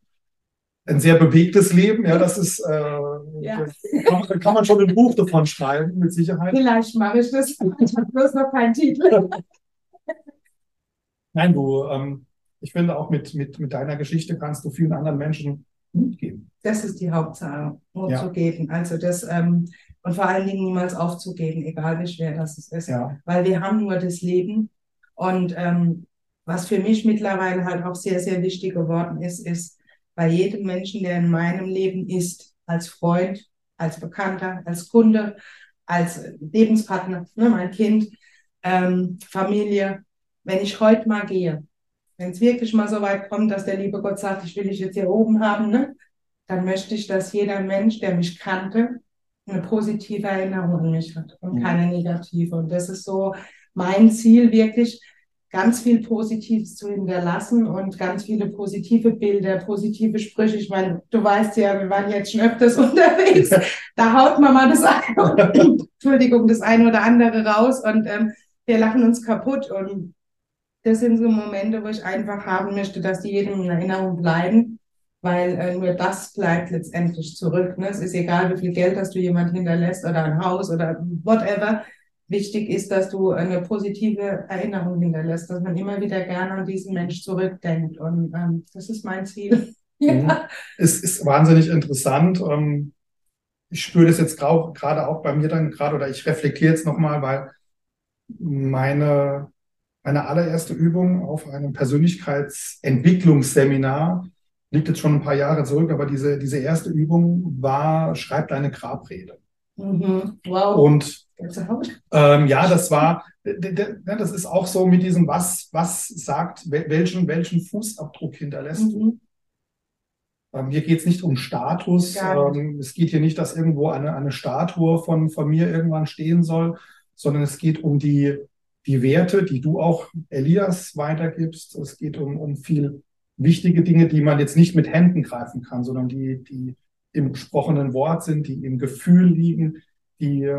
ein sehr bewegtes Leben. Ja, das ist, äh, ja. Kann, kann, man schon ein Buch davon schreiben, mit Sicherheit. Vielleicht mache ich das. Ich habe bloß noch keinen Titel. Nein, du, ähm, ich finde auch mit, mit, mit deiner Geschichte kannst du vielen anderen Menschen Mut geben. Das ist die Hauptsache, Mut ja. zu geben. Also das, ähm, und vor allen Dingen niemals aufzugeben, egal wie schwer das ist. Ja. Weil wir haben nur das Leben. Und ähm, was für mich mittlerweile halt auch sehr, sehr wichtig geworden ist, ist, bei jedem Menschen, der in meinem Leben ist, als Freund, als Bekannter, als Kunde, als Lebenspartner, ne, mein Kind, ähm, Familie, wenn ich heute mal gehe, wenn es wirklich mal so weit kommt, dass der liebe Gott sagt, ich will dich jetzt hier oben haben, ne, dann möchte ich, dass jeder Mensch, der mich kannte, eine positive Erinnerung an mich hat und mhm. keine negative. Und das ist so mein Ziel, wirklich ganz viel Positives zu hinterlassen und ganz viele positive Bilder, positive Sprüche. Ich meine, du weißt ja, wir waren jetzt schon öfters unterwegs. Da haut man mal das eine, Entschuldigung, das eine oder andere raus und ähm, wir lachen uns kaputt. Und das sind so Momente, wo ich einfach haben möchte, dass die jedem in Erinnerung bleiben, weil äh, nur das bleibt letztendlich zurück. Ne? Es ist egal, wie viel Geld hast du jemand hinterlässt oder ein Haus oder whatever wichtig ist, dass du eine positive Erinnerung hinterlässt, dass man immer wieder gerne an diesen Mensch zurückdenkt. Und ähm, das ist mein Ziel. ja. Mhm. Es ist wahnsinnig interessant. Ähm, ich spüre das jetzt gerade auch bei mir dann gerade oder ich reflektiere jetzt nochmal, weil meine meine allererste Übung auf einem Persönlichkeitsentwicklungsseminar liegt jetzt schon ein paar Jahre zurück, aber diese, diese erste Übung war, schreib deine Grabrede. Mhm. Wow. Und ähm, ja, das war, das ist auch so mit diesem, was, was sagt, welchen, welchen Fußabdruck hinterlässt du. Mhm. Ähm, hier geht es nicht um Status. Ähm, es geht hier nicht, dass irgendwo eine, eine Statue von, von mir irgendwann stehen soll, sondern es geht um die, die Werte, die du auch Elias weitergibst. Es geht um, um viel wichtige Dinge, die man jetzt nicht mit Händen greifen kann, sondern die, die im gesprochenen Wort sind, die im Gefühl liegen, die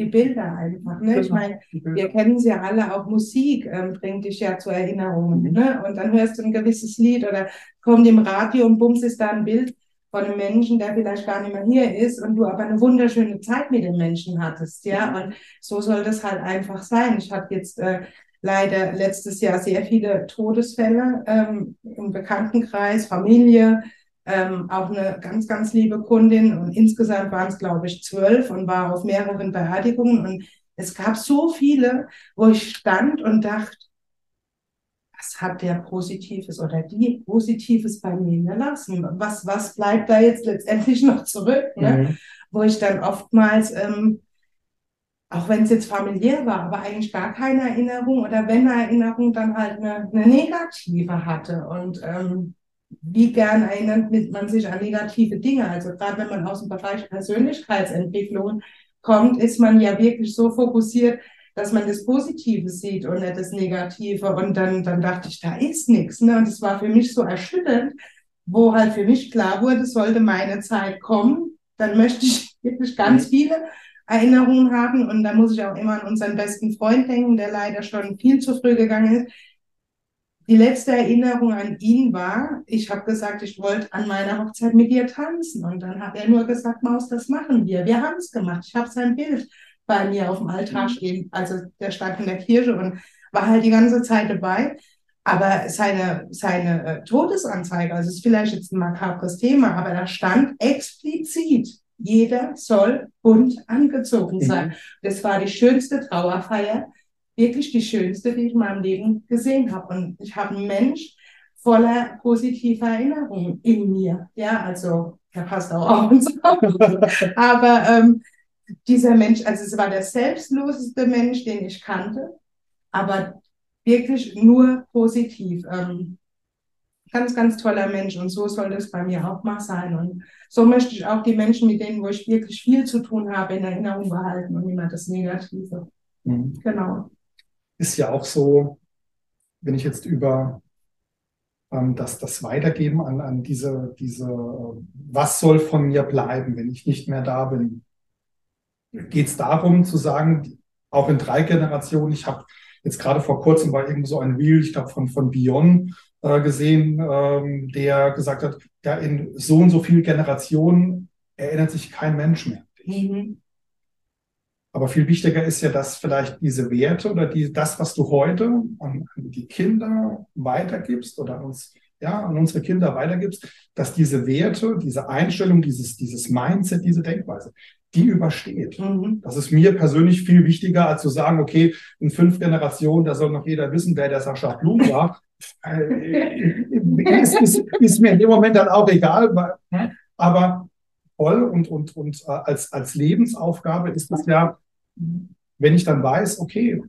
die Bilder einfach. Ne? Genau, ich meine, wir kennen sie ja alle, auch Musik ähm, bringt dich ja zu Erinnerungen. Ne? Und dann hörst du ein gewisses Lied oder kommt im Radio und bums ist da ein Bild von einem Menschen, der vielleicht gar nicht mehr hier ist und du aber eine wunderschöne Zeit mit dem Menschen hattest. Ja, und so soll das halt einfach sein. Ich hatte jetzt äh, leider letztes Jahr sehr viele Todesfälle ähm, im Bekanntenkreis, Familie, ähm, auch eine ganz, ganz liebe Kundin und insgesamt waren es, glaube ich, zwölf und war auf mehreren Beerdigungen und es gab so viele, wo ich stand und dachte, was hat der Positives oder die Positives bei mir hinterlassen? Was, was bleibt da jetzt letztendlich noch zurück? Ne? Mhm. Wo ich dann oftmals, ähm, auch wenn es jetzt familiär war, aber eigentlich gar keine Erinnerung oder wenn eine Erinnerung, dann halt eine, eine negative hatte. Und ähm, wie gern erinnert man sich an negative Dinge? Also gerade wenn man aus dem Bereich Persönlichkeitsentwicklung kommt, ist man ja wirklich so fokussiert, dass man das Positive sieht und nicht das Negative. Und dann, dann dachte ich, da ist nichts. Ne? Und es war für mich so erschütternd, wo halt für mich klar wurde, sollte meine Zeit kommen, dann möchte ich wirklich ganz viele Erinnerungen haben. Und da muss ich auch immer an unseren besten Freund denken, der leider schon viel zu früh gegangen ist. Die letzte Erinnerung an ihn war, ich habe gesagt, ich wollte an meiner Hochzeit mit dir tanzen. Und dann hat er nur gesagt, Maus, das machen wir. Wir haben es gemacht. Ich habe sein Bild bei mir auf dem Altar mhm. stehen. Also der stand in der Kirche und war halt die ganze Zeit dabei. Aber seine, seine äh, Todesanzeige, also ist vielleicht jetzt ein makabres Thema, aber da stand explizit, jeder soll bunt angezogen mhm. sein. Mhm. Das war die schönste Trauerfeier, wirklich die schönste, die ich in meinem Leben gesehen habe. Und ich habe einen Mensch voller positiver Erinnerungen in mir. Ja, also der passt auch auf uns auf. Aber ähm, dieser Mensch, also es war der selbstloseste Mensch, den ich kannte, aber wirklich nur positiv. Ähm, ganz, ganz toller Mensch und so soll das bei mir auch mal sein. Und so möchte ich auch die Menschen, mit denen, wo ich wirklich viel zu tun habe, in Erinnerung behalten und immer das Negative. Mhm. Genau ist ja auch so, wenn ich jetzt über ähm, das, das Weitergeben an, an diese, diese, was soll von mir bleiben, wenn ich nicht mehr da bin, geht es darum zu sagen, auch in drei Generationen, ich habe jetzt gerade vor kurzem war irgendwo so ein Reel, ich glaube von, von Bion äh, gesehen, ähm, der gesagt hat, ja, in so und so vielen Generationen erinnert sich kein Mensch mehr. Mhm. Aber viel wichtiger ist ja, dass vielleicht diese Werte oder die, das, was du heute an, die Kinder weitergibst oder an uns, ja, an unsere Kinder weitergibst, dass diese Werte, diese Einstellung, dieses, dieses Mindset, diese Denkweise, die übersteht. Mhm. Das ist mir persönlich viel wichtiger, als zu sagen, okay, in fünf Generationen, da soll noch jeder wissen, wer der Sascha Blum war. Äh, ist, ist, ist mir in dem Moment dann auch egal. Aber voll und, und, und äh, als, als Lebensaufgabe ist es ja, wenn ich dann weiß, okay,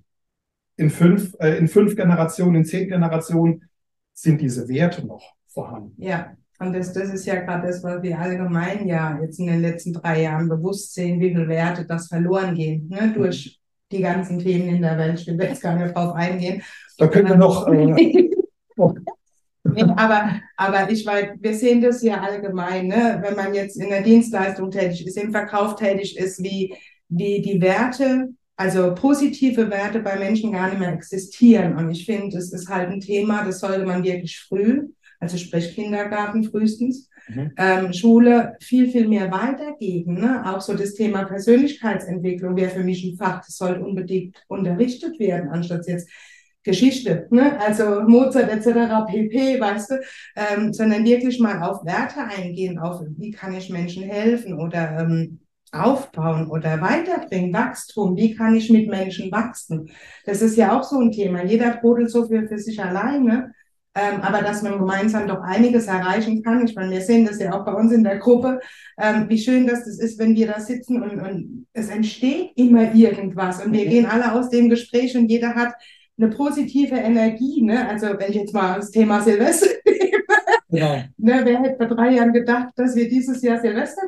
in fünf, äh, in fünf Generationen, in zehn Generationen sind diese Werte noch vorhanden. Ja, und das, das ist ja gerade das, was wir allgemein ja jetzt in den letzten drei Jahren bewusst sehen, wie viele Werte das verloren gehen, ne, durch die ganzen Themen in der Welt. Ich will jetzt gar nicht drauf eingehen. Da können wir noch. Äh, Nee, aber, aber ich weiß, wir sehen das ja allgemein, ne? wenn man jetzt in der Dienstleistung tätig ist, im Verkauf tätig ist, wie, wie die Werte, also positive Werte bei Menschen gar nicht mehr existieren. Und ich finde, es ist halt ein Thema, das sollte man wirklich früh, also sprich Kindergarten frühestens, mhm. ähm, Schule viel, viel mehr weitergeben. Ne? Auch so das Thema Persönlichkeitsentwicklung wäre für mich ein Fach, das sollte unbedingt unterrichtet werden, anstatt jetzt Geschichte, ne? also Mozart etc. pp, weißt du, ähm, sondern wirklich mal auf Werte eingehen, auf wie kann ich Menschen helfen oder ähm, aufbauen oder weiterbringen, Wachstum, wie kann ich mit Menschen wachsen? Das ist ja auch so ein Thema. Jeder brodelt so viel für sich alleine. Ähm, aber dass man gemeinsam doch einiges erreichen kann. Ich meine, wir sehen das ja auch bei uns in der Gruppe, ähm, wie schön das, das ist, wenn wir da sitzen und, und es entsteht immer irgendwas und wir gehen alle aus dem Gespräch und jeder hat eine positive Energie. Ne? Also wenn ich jetzt mal das Thema Silvester nehme, genau. ne, wer hätte vor drei Jahren gedacht, dass wir dieses Jahr Silvester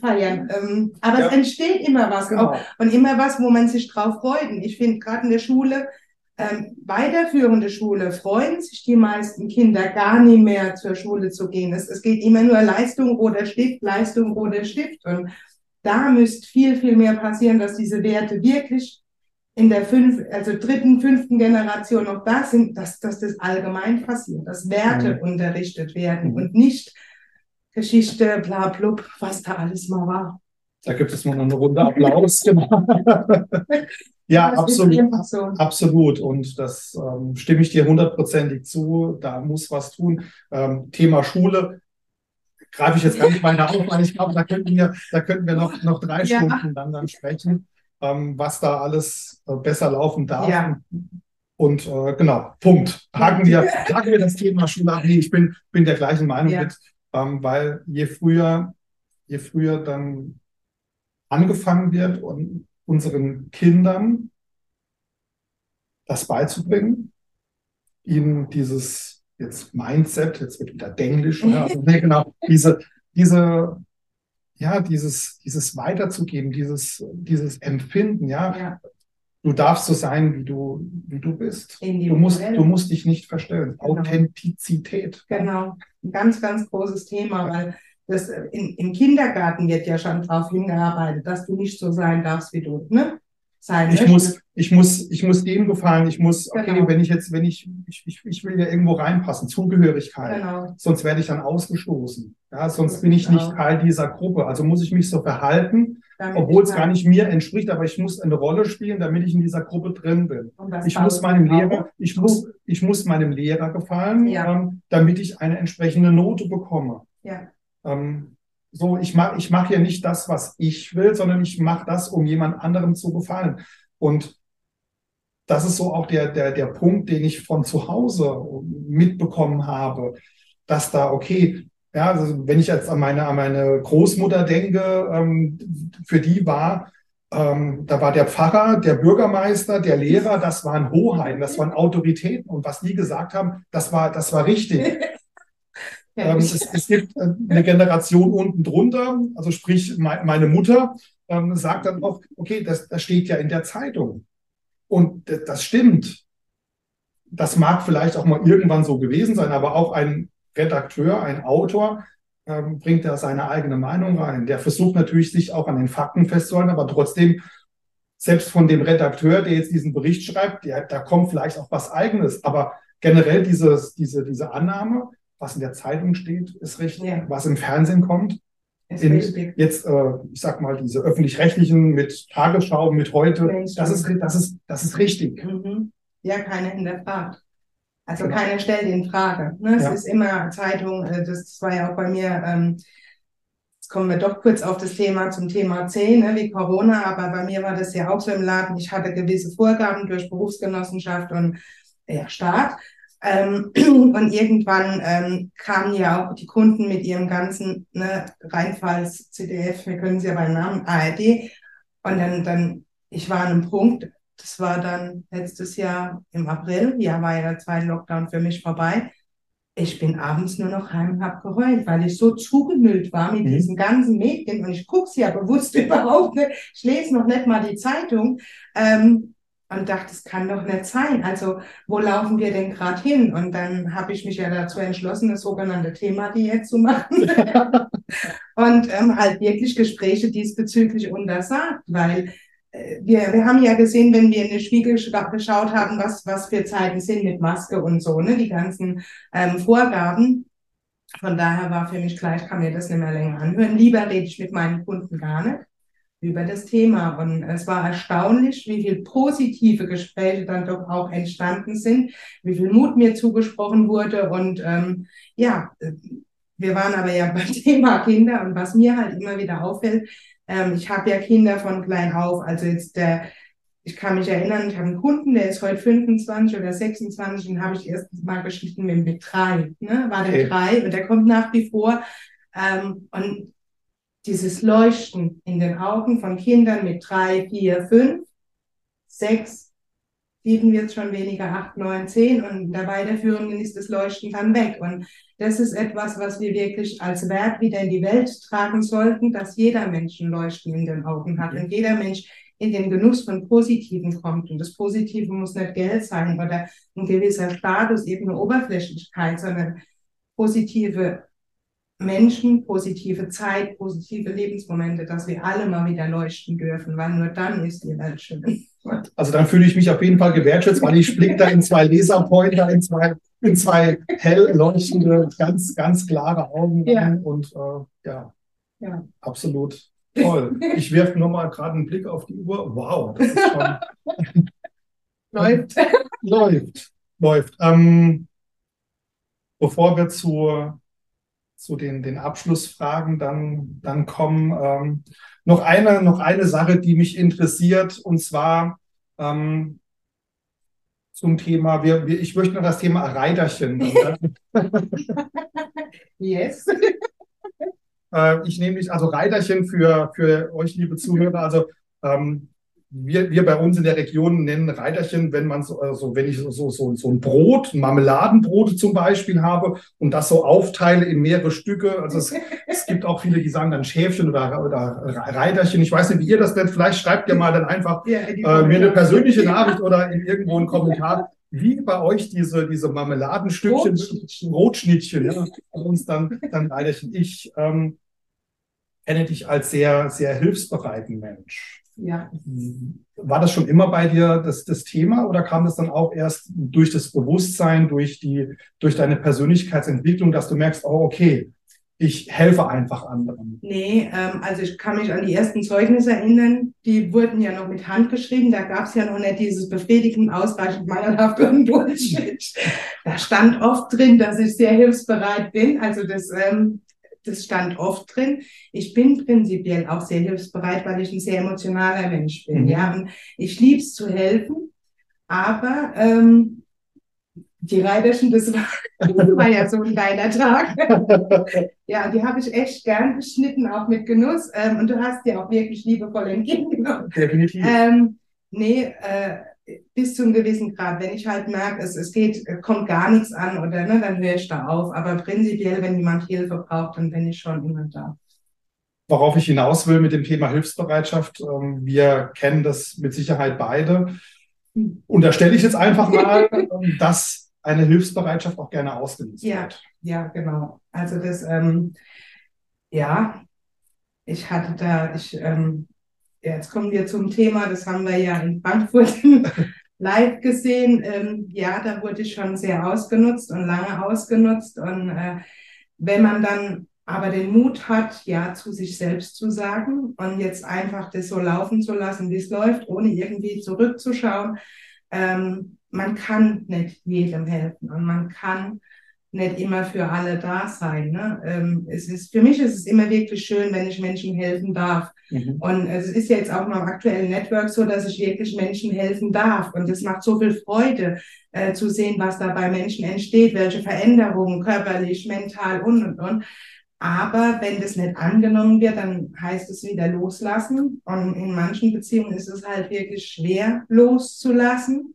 feiern? Ähm, aber ja. es entsteht immer was genau. auch, und immer was, wo man sich drauf freut. Und ich finde gerade in der Schule, ähm, weiterführende Schule freuen sich die meisten Kinder gar nicht mehr zur Schule zu gehen. Es, es geht immer nur Leistung oder Stift, Leistung oder Stift. Und da müsste viel, viel mehr passieren, dass diese Werte wirklich in der fünf, also dritten, fünften Generation noch da sind, dass, dass das allgemein passiert, dass Werte mhm. unterrichtet werden und nicht Geschichte, bla blub, was da alles mal war. Da gibt es mal eine Runde Applaus. genau. ja, absolut. So. Absolut. Und das ähm, stimme ich dir hundertprozentig zu. Da muss was tun. Ähm, Thema Schule greife ich jetzt gar nicht weiter auf, weil ich glaube, da könnten wir, da könnten wir noch, noch drei ja. Stunden dann, dann sprechen, ähm, was da alles äh, besser laufen darf. Ja. Und äh, genau, Punkt. Haken wir, haken wir das Thema Schule ab. Nee, ich bin, bin der gleichen Meinung mit, ähm, weil je früher, je früher dann angefangen wird und unseren Kindern das beizubringen, ihnen dieses jetzt Mindset, jetzt wird wieder Denglisch, ne? also, nee, genau, diese, diese, ja, dieses, dieses weiterzugeben, dieses, dieses Empfinden, ja? ja. Du darfst so sein, wie du, wie du bist. Du musst, du musst dich nicht verstellen. Genau. Authentizität. Genau. Ein ganz, ganz großes Thema, weil das, äh, in, Im Kindergarten wird ja schon darauf hingearbeitet, dass du nicht so sein darfst, wie du ne? sein ich muss, ich muss, ich muss dem gefallen. Ich muss, okay, genau. wenn ich jetzt, wenn ich, ich, ich, ich will ja irgendwo reinpassen, Zugehörigkeit. Genau. Sonst werde ich dann ausgestoßen. Ja, sonst bin ich nicht genau. Teil dieser Gruppe. Also muss ich mich so verhalten, damit obwohl es gar nicht mir entspricht, aber ich muss eine Rolle spielen, damit ich in dieser Gruppe drin bin. Ich muss meinem Lehrer, ich muss, ich muss meinem Lehrer gefallen, ja. ähm, damit ich eine entsprechende Note bekomme. Ja. Ähm, so, ich mache ich mach ja nicht das, was ich will, sondern ich mache das, um jemand anderem zu gefallen. Und das ist so auch der, der, der Punkt, den ich von zu Hause mitbekommen habe, dass da, okay, ja, also wenn ich jetzt an meine, an meine Großmutter denke, ähm, für die war, ähm, da war der Pfarrer, der Bürgermeister, der Lehrer, das waren Hoheiten, das waren Autoritäten. Und was die gesagt haben, das war, das war richtig. Ähm, es, es, gibt äh, eine Generation unten drunter, also sprich meine Mutter ähm, sagt dann auch, okay, das, das steht ja in der Zeitung. Und das stimmt. Das mag vielleicht auch mal irgendwann so gewesen sein, aber auch ein Redakteur, ein Autor ähm, bringt da seine eigene Meinung rein. Der versucht natürlich, sich auch an den Fakten festzuhalten, aber trotzdem, selbst von dem Redakteur, der jetzt diesen Bericht schreibt, der, da kommt vielleicht auch was Eigenes. Aber generell dieses, diese, diese Annahme, was in der Zeitung steht, ist richtig, ja. was im Fernsehen kommt. In, jetzt, äh, ich sag mal, diese öffentlich-rechtlichen mit Tagesschau, mit heute, das ist, das ist, das ist richtig. Mhm. Ja, keiner hinterfragt. Also genau. keiner stellt in Frage. Ne? Es ja. ist immer Zeitung, äh, das war ja auch bei mir, ähm, jetzt kommen wir doch kurz auf das Thema zum Thema C, ne, wie Corona, aber bei mir war das ja auch so im Laden. Ich hatte gewisse Vorgaben durch Berufsgenossenschaft und ja, Staat. Ähm, und irgendwann ähm, kamen ja auch die Kunden mit ihrem ganzen ne, Rheinfalls CDF, wir können sie ja beim Namen ARD. Und dann, dann, ich war an einem Punkt, das war dann letztes Jahr im April, ja war ja der zweite Lockdown für mich vorbei. Ich bin abends nur noch heim und habe geheult, weil ich so zugemüllt war mit mhm. diesen ganzen Medien und ich gucke sie ja bewusst überhaupt nicht. Ich lese noch nicht mal die Zeitung. Ähm, und dachte, das kann doch nicht sein. Also wo laufen wir denn gerade hin? Und dann habe ich mich ja dazu entschlossen, das sogenannte Thema-Diät zu machen und ähm, halt wirklich Gespräche diesbezüglich untersagt, weil äh, wir, wir haben ja gesehen, wenn wir in den Spiegel geschaut haben, was, was für Zeiten sind mit Maske und so, ne, die ganzen ähm, Vorgaben. Von daher war für mich klar, ich kann mir das nicht mehr länger anhören. Lieber rede ich mit meinen Kunden gar nicht über das Thema. Und es war erstaunlich, wie viel positive Gespräche dann doch auch entstanden sind, wie viel Mut mir zugesprochen wurde. Und ähm, ja, wir waren aber ja beim Thema Kinder und was mir halt immer wieder auffällt, ähm, ich habe ja Kinder von klein auf, also jetzt der, ich kann mich erinnern, ich habe einen Kunden, der ist heute 25 oder 26, den habe ich erst mal geschnitten mit, mit drei, ne? war der okay. drei und der kommt nach wie vor ähm, und dieses Leuchten in den Augen von Kindern mit drei, vier, fünf, sechs, sieben wird schon weniger, acht, neun, zehn und der Weiterführung ist das Leuchten dann weg. Und das ist etwas, was wir wirklich als Wert wieder in die Welt tragen sollten, dass jeder Mensch ein Leuchten in den Augen hat und jeder Mensch in den Genuss von Positiven kommt. Und das Positive muss nicht Geld sein oder ein gewisser Status, eben eine Oberflächlichkeit, sondern positive Menschen, positive Zeit, positive Lebensmomente, dass wir alle mal wieder leuchten dürfen, weil nur dann ist die Welt schön. Also dann fühle ich mich auf jeden Fall gewertschätzt, weil ich blicke da in zwei Laserpointer, in zwei, in zwei hell leuchtende, ganz, ganz klare Augen ja. und äh, ja, ja, absolut toll. Ich werfe nur mal gerade einen Blick auf die Uhr. Wow, das ist schon... läuft. läuft, läuft. Ähm, bevor wir zur zu den, den Abschlussfragen dann, dann kommen. Ähm, noch, eine, noch eine Sache, die mich interessiert, und zwar ähm, zum Thema, wir, wir, ich möchte noch das Thema Reiterchen. yes. äh, ich nehme mich, also Reiterchen für, für euch, liebe Zuhörer, also ähm, wir, wir bei uns in der Region nennen Reiterchen, wenn man so, also wenn ich so, so, so ein Brot, ein Marmeladenbrot zum Beispiel habe und das so aufteile in mehrere Stücke. Also es, es gibt auch viele, die sagen dann Schäfchen oder, oder Reiterchen. Ich weiß nicht, wie ihr das nennt. Vielleicht schreibt ihr mal dann einfach ja, äh, mir eine persönliche Nachricht oder in irgendwo einen Kommentar, wie bei euch diese, diese Marmeladenstückchen, Brotschnittchen, Brotschnittchen ja, bei uns dann, dann Reiterchen. Ich ähm, kenne dich als sehr, sehr hilfsbereiten Mensch. Ja. War das schon immer bei dir das, das Thema oder kam das dann auch erst durch das Bewusstsein, durch, die, durch deine Persönlichkeitsentwicklung, dass du merkst, oh, okay, ich helfe einfach anderen? Nee, ähm, also ich kann mich an die ersten Zeugnisse erinnern, die wurden ja noch mit Hand geschrieben, da gab es ja noch nicht dieses befriedigend, ausreichend, mangelhaft und Bullshit. Da stand oft drin, dass ich sehr hilfsbereit bin, also das ähm, das stand oft drin. Ich bin prinzipiell auch sehr hilfsbereit, weil ich ein sehr emotionaler Mensch bin. Mhm. Ja, und ich liebe es zu helfen, aber ähm, die Reiterchen, das war, das war ja so ein geiler Tag. ja, die habe ich echt gern geschnitten, auch mit Genuss. Ähm, und du hast die auch wirklich liebevoll entgegengenommen. Definitiv. Ähm, nee, äh, bis zu einem gewissen Grad. Wenn ich halt merke, es, es geht, kommt gar nichts an oder ne, dann höre ich da auf. Aber prinzipiell, wenn jemand Hilfe braucht, dann bin ich schon immer da. Worauf ich hinaus will mit dem Thema Hilfsbereitschaft, ähm, wir kennen das mit Sicherheit beide. Und da stelle ich jetzt einfach mal, ähm, dass eine Hilfsbereitschaft auch gerne ausgenutzt ja, wird. Ja, genau. Also das, ähm, ja, ich hatte da, ich ähm, Jetzt kommen wir zum Thema, das haben wir ja in Frankfurt live gesehen. Ähm, ja, da wurde schon sehr ausgenutzt und lange ausgenutzt. Und äh, wenn man dann aber den Mut hat, ja zu sich selbst zu sagen und jetzt einfach das so laufen zu lassen, wie es läuft, ohne irgendwie zurückzuschauen, ähm, man kann nicht jedem helfen und man kann nicht immer für alle da sein. Ne? Ähm, es ist, für mich ist es immer wirklich schön, wenn ich Menschen helfen darf. Mhm. Und es ist jetzt auch noch im aktuellen Network so, dass ich wirklich Menschen helfen darf. Und es macht so viel Freude äh, zu sehen, was da bei Menschen entsteht, welche Veränderungen körperlich, mental und, und, und. Aber wenn das nicht angenommen wird, dann heißt es wieder loslassen. Und in manchen Beziehungen ist es halt wirklich schwer loszulassen.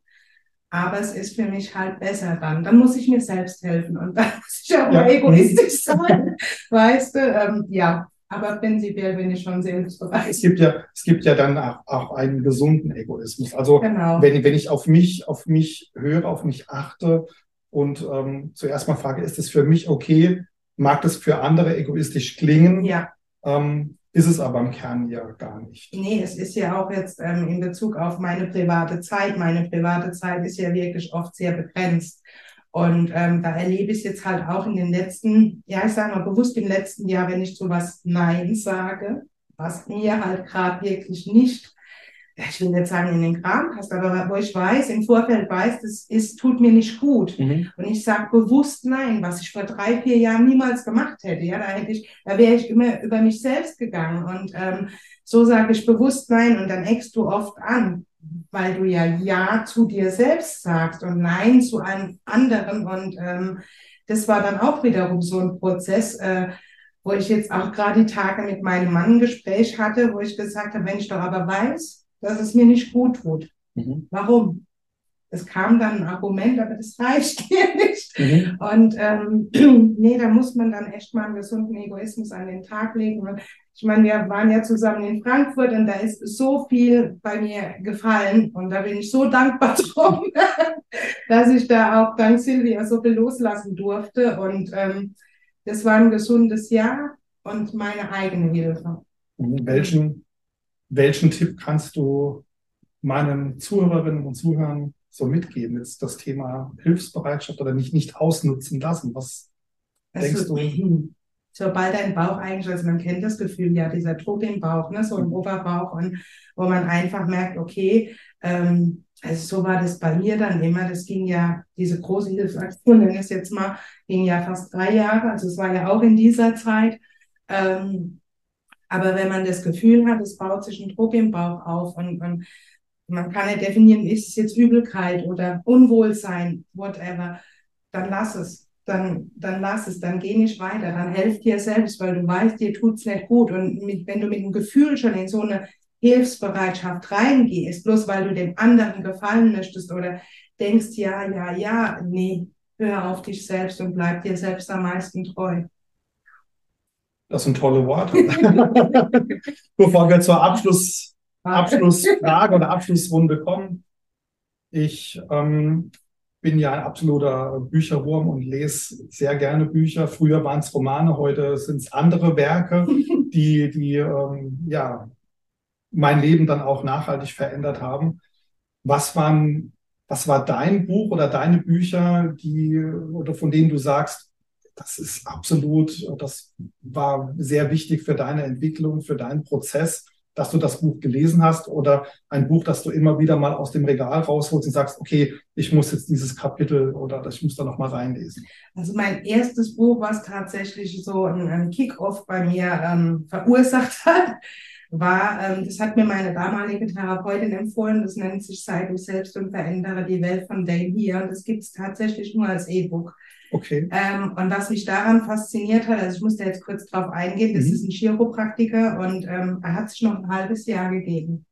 Aber es ist für mich halt besser dann. Dann muss ich mir selbst helfen und dann muss ich auch ja. mal egoistisch sein. weißt du, ähm, ja. Aber prinzipiell bin ich schon sehr hilfsbereit. Es gibt ja, es gibt ja dann auch, auch einen gesunden Egoismus. Also genau. wenn, wenn ich auf mich, auf mich höre, auf mich achte und ähm, zuerst mal frage, ist es für mich okay? Mag das für andere egoistisch klingen? Ja. Ähm, ist es aber im Kern ja gar nicht. Nee, es ist ja auch jetzt ähm, in Bezug auf meine private Zeit. Meine private Zeit ist ja wirklich oft sehr begrenzt. Und ähm, da erlebe ich es jetzt halt auch in den letzten, ja, ich sage mal bewusst im letzten Jahr, wenn ich zu was Nein sage, was mir halt gerade wirklich nicht ich will nicht sagen in den Kram passt, aber wo ich weiß, im Vorfeld weiß, das ist, tut mir nicht gut. Mhm. Und ich sage bewusst nein, was ich vor drei, vier Jahren niemals gemacht hätte. Ja, da hätte ich, da wäre ich immer über mich selbst gegangen. Und ähm, so sage ich bewusst nein und dann eckst du oft an, weil du ja Ja zu dir selbst sagst und Nein zu einem anderen. Und ähm, das war dann auch wiederum so ein Prozess. Äh, wo ich jetzt auch gerade die Tage mit meinem Mann ein Gespräch hatte, wo ich gesagt habe, wenn ich doch aber weiß, dass es mir nicht gut tut. Mhm. Warum? Es kam dann ein Argument, aber das reicht mir nicht. Mhm. Und ähm, nee, da muss man dann echt mal einen gesunden Egoismus an den Tag legen. Ich meine, wir waren ja zusammen in Frankfurt und da ist so viel bei mir gefallen und da bin ich so dankbar drum, dass ich da auch dank Silvia so viel loslassen durfte. Und ähm, das war ein gesundes Jahr und meine eigene Hilfe. Mhm. Welchen welchen Tipp kannst du meinen Zuhörerinnen und Zuhörern so mitgeben? Jetzt das Thema Hilfsbereitschaft oder nicht, nicht ausnutzen lassen. Was also, denkst du? Sobald dein Bauch eigentlich, also man kennt das Gefühl ja, dieser Druck im Bauch, ne, so im Oberbauch und wo man einfach merkt, okay, ähm, also so war das bei mir dann immer. Das ging ja, diese große Hilfsaktion, nenne ich es jetzt mal, ging ja fast drei Jahre. Also es war ja auch in dieser Zeit. Ähm, aber wenn man das Gefühl hat, es baut sich ein Druck im Bauch auf und, und man kann nicht definieren, ist es jetzt Übelkeit oder Unwohlsein, whatever, dann lass es. Dann, dann lass es, dann geh nicht weiter, dann helf dir selbst, weil du weißt, dir tut's nicht gut. Und mit, wenn du mit dem Gefühl schon in so eine Hilfsbereitschaft reingehst, bloß weil du dem anderen gefallen möchtest oder denkst, ja, ja, ja, nee, hör auf dich selbst und bleib dir selbst am meisten treu. Das sind tolle Worte. Bevor wir zur Abschluss, Abschlussfrage oder Abschlussrunde kommen. Ich ähm, bin ja ein absoluter Bücherwurm und lese sehr gerne Bücher. Früher waren es Romane, heute sind es andere Werke, die, die ähm, ja, mein Leben dann auch nachhaltig verändert haben. Was waren, was war dein Buch oder deine Bücher, die oder von denen du sagst, das ist absolut, das war sehr wichtig für deine Entwicklung, für deinen Prozess, dass du das Buch gelesen hast oder ein Buch, das du immer wieder mal aus dem Regal rausholst und sagst, okay, ich muss jetzt dieses Kapitel oder ich muss da noch mal reinlesen. Also mein erstes Buch, was tatsächlich so einen Kick-off bei mir ähm, verursacht hat, war, ähm, das hat mir meine damalige Therapeutin empfohlen, das nennt sich Sei du selbst und verändere die Welt von Dale hier und das gibt es tatsächlich nur als E-Book. Okay. Ähm, und was mich daran fasziniert hat, also ich muss da jetzt kurz drauf eingehen, das mhm. ist ein Chiropraktiker und ähm, er hat sich noch ein halbes Jahr gegeben.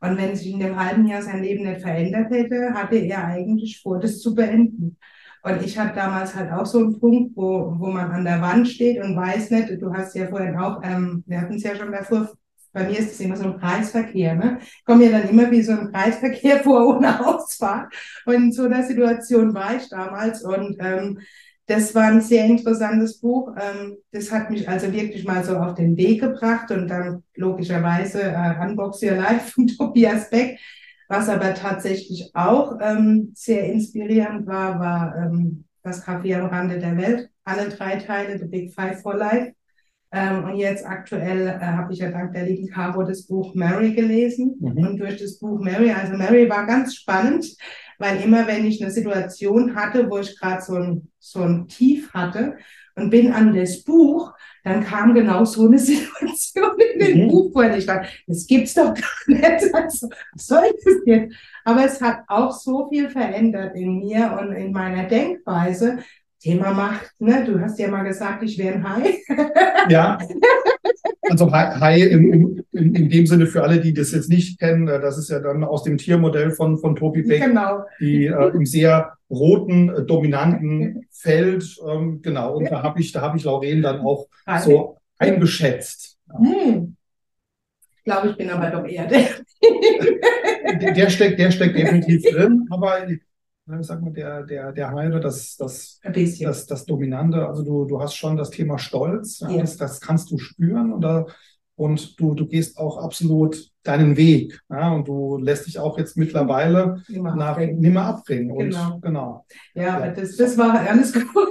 Und wenn sich in dem halben Jahr sein Leben nicht verändert hätte, hatte er eigentlich vor, das zu beenden. Und ich hatte damals halt auch so einen Punkt, wo, wo man an der Wand steht und weiß nicht, du hast ja vorhin auch, ähm, wir hatten es ja schon davor bei mir ist es immer so ein Kreisverkehr. Ne? Ich komme mir dann immer wie so ein Kreisverkehr vor ohne Ausfahrt. Und in so einer Situation war ich damals. Und ähm, das war ein sehr interessantes Buch. Ähm, das hat mich also wirklich mal so auf den Weg gebracht und dann logischerweise äh, Unbox Your Life von Tobias Beck. Was aber tatsächlich auch ähm, sehr inspirierend war, war ähm, das Café am Rande der Welt. Alle drei Teile, The Big Five for Life. Ähm, und jetzt aktuell äh, habe ich ja dank der lieben Caro das Buch Mary gelesen. Mhm. Und durch das Buch Mary, also Mary war ganz spannend, weil immer wenn ich eine Situation hatte, wo ich gerade so ein, so ein Tief hatte und bin an das Buch, dann kam genau so eine Situation in dem mhm. Buch, wo ich dachte, das gibt's doch gar nicht. Also, was soll das jetzt? Aber es hat auch so viel verändert in mir und in meiner Denkweise, Thema Macht, ne? Du hast ja mal gesagt, ich wäre ein Hai. Ja. Also Hai im, im, in dem Sinne für alle, die das jetzt nicht kennen, äh, das ist ja dann aus dem Tiermodell von, von Tobi Beck, genau. die äh, im sehr roten, äh, dominanten Feld, ähm, genau, und da habe ich, da habe ich Lauren dann auch Hai. so eingeschätzt. Ja. Hm. Ich glaube, ich bin aber doch eher der. der, der steckt, der steckt definitiv drin, aber sag mal, der, der, der Heile, das, das, das, das Dominante. Also du, du hast schon das Thema Stolz, ja. Das, das kannst du spüren oder, und du, du gehst auch absolut deinen Weg. Ja, und du lässt dich auch jetzt mittlerweile nimmer nach nimmer abbringen. Genau. Und, genau. Ja, ja, Das, das war alles gut.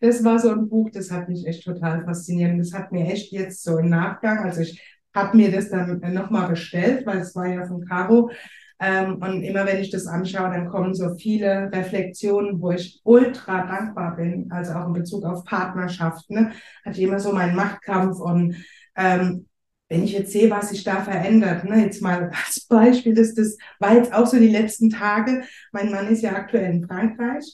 Das war so ein Buch, das hat mich echt total fasziniert. Das hat mir echt jetzt so im Nachgang, also ich habe mir das dann nochmal bestellt, weil es war ja von Caro. Ähm, und immer wenn ich das anschaue, dann kommen so viele Reflexionen, wo ich ultra dankbar bin, also auch in Bezug auf Partnerschaft. Ne? Hatte immer so meinen Machtkampf und ähm, wenn ich jetzt sehe, was sich da verändert, ne, jetzt mal als Beispiel, das, das war jetzt auch so die letzten Tage. Mein Mann ist ja aktuell in Frankreich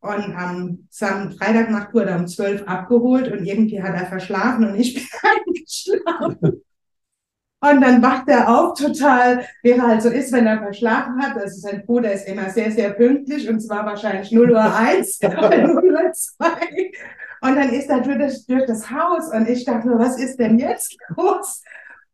und am Sam Freitagnacht wurde er um zwölf abgeholt und irgendwie hat er verschlafen und ich bin eingeschlafen. Und dann wacht er auf, total, wie er halt so ist, wenn er verschlafen hat. Also sein Bruder ist immer sehr, sehr pünktlich und zwar wahrscheinlich 0 Uhr 1 oder 0 Uhr 2. Und dann ist er durch das, durch das Haus und ich dachte nur, was ist denn jetzt los?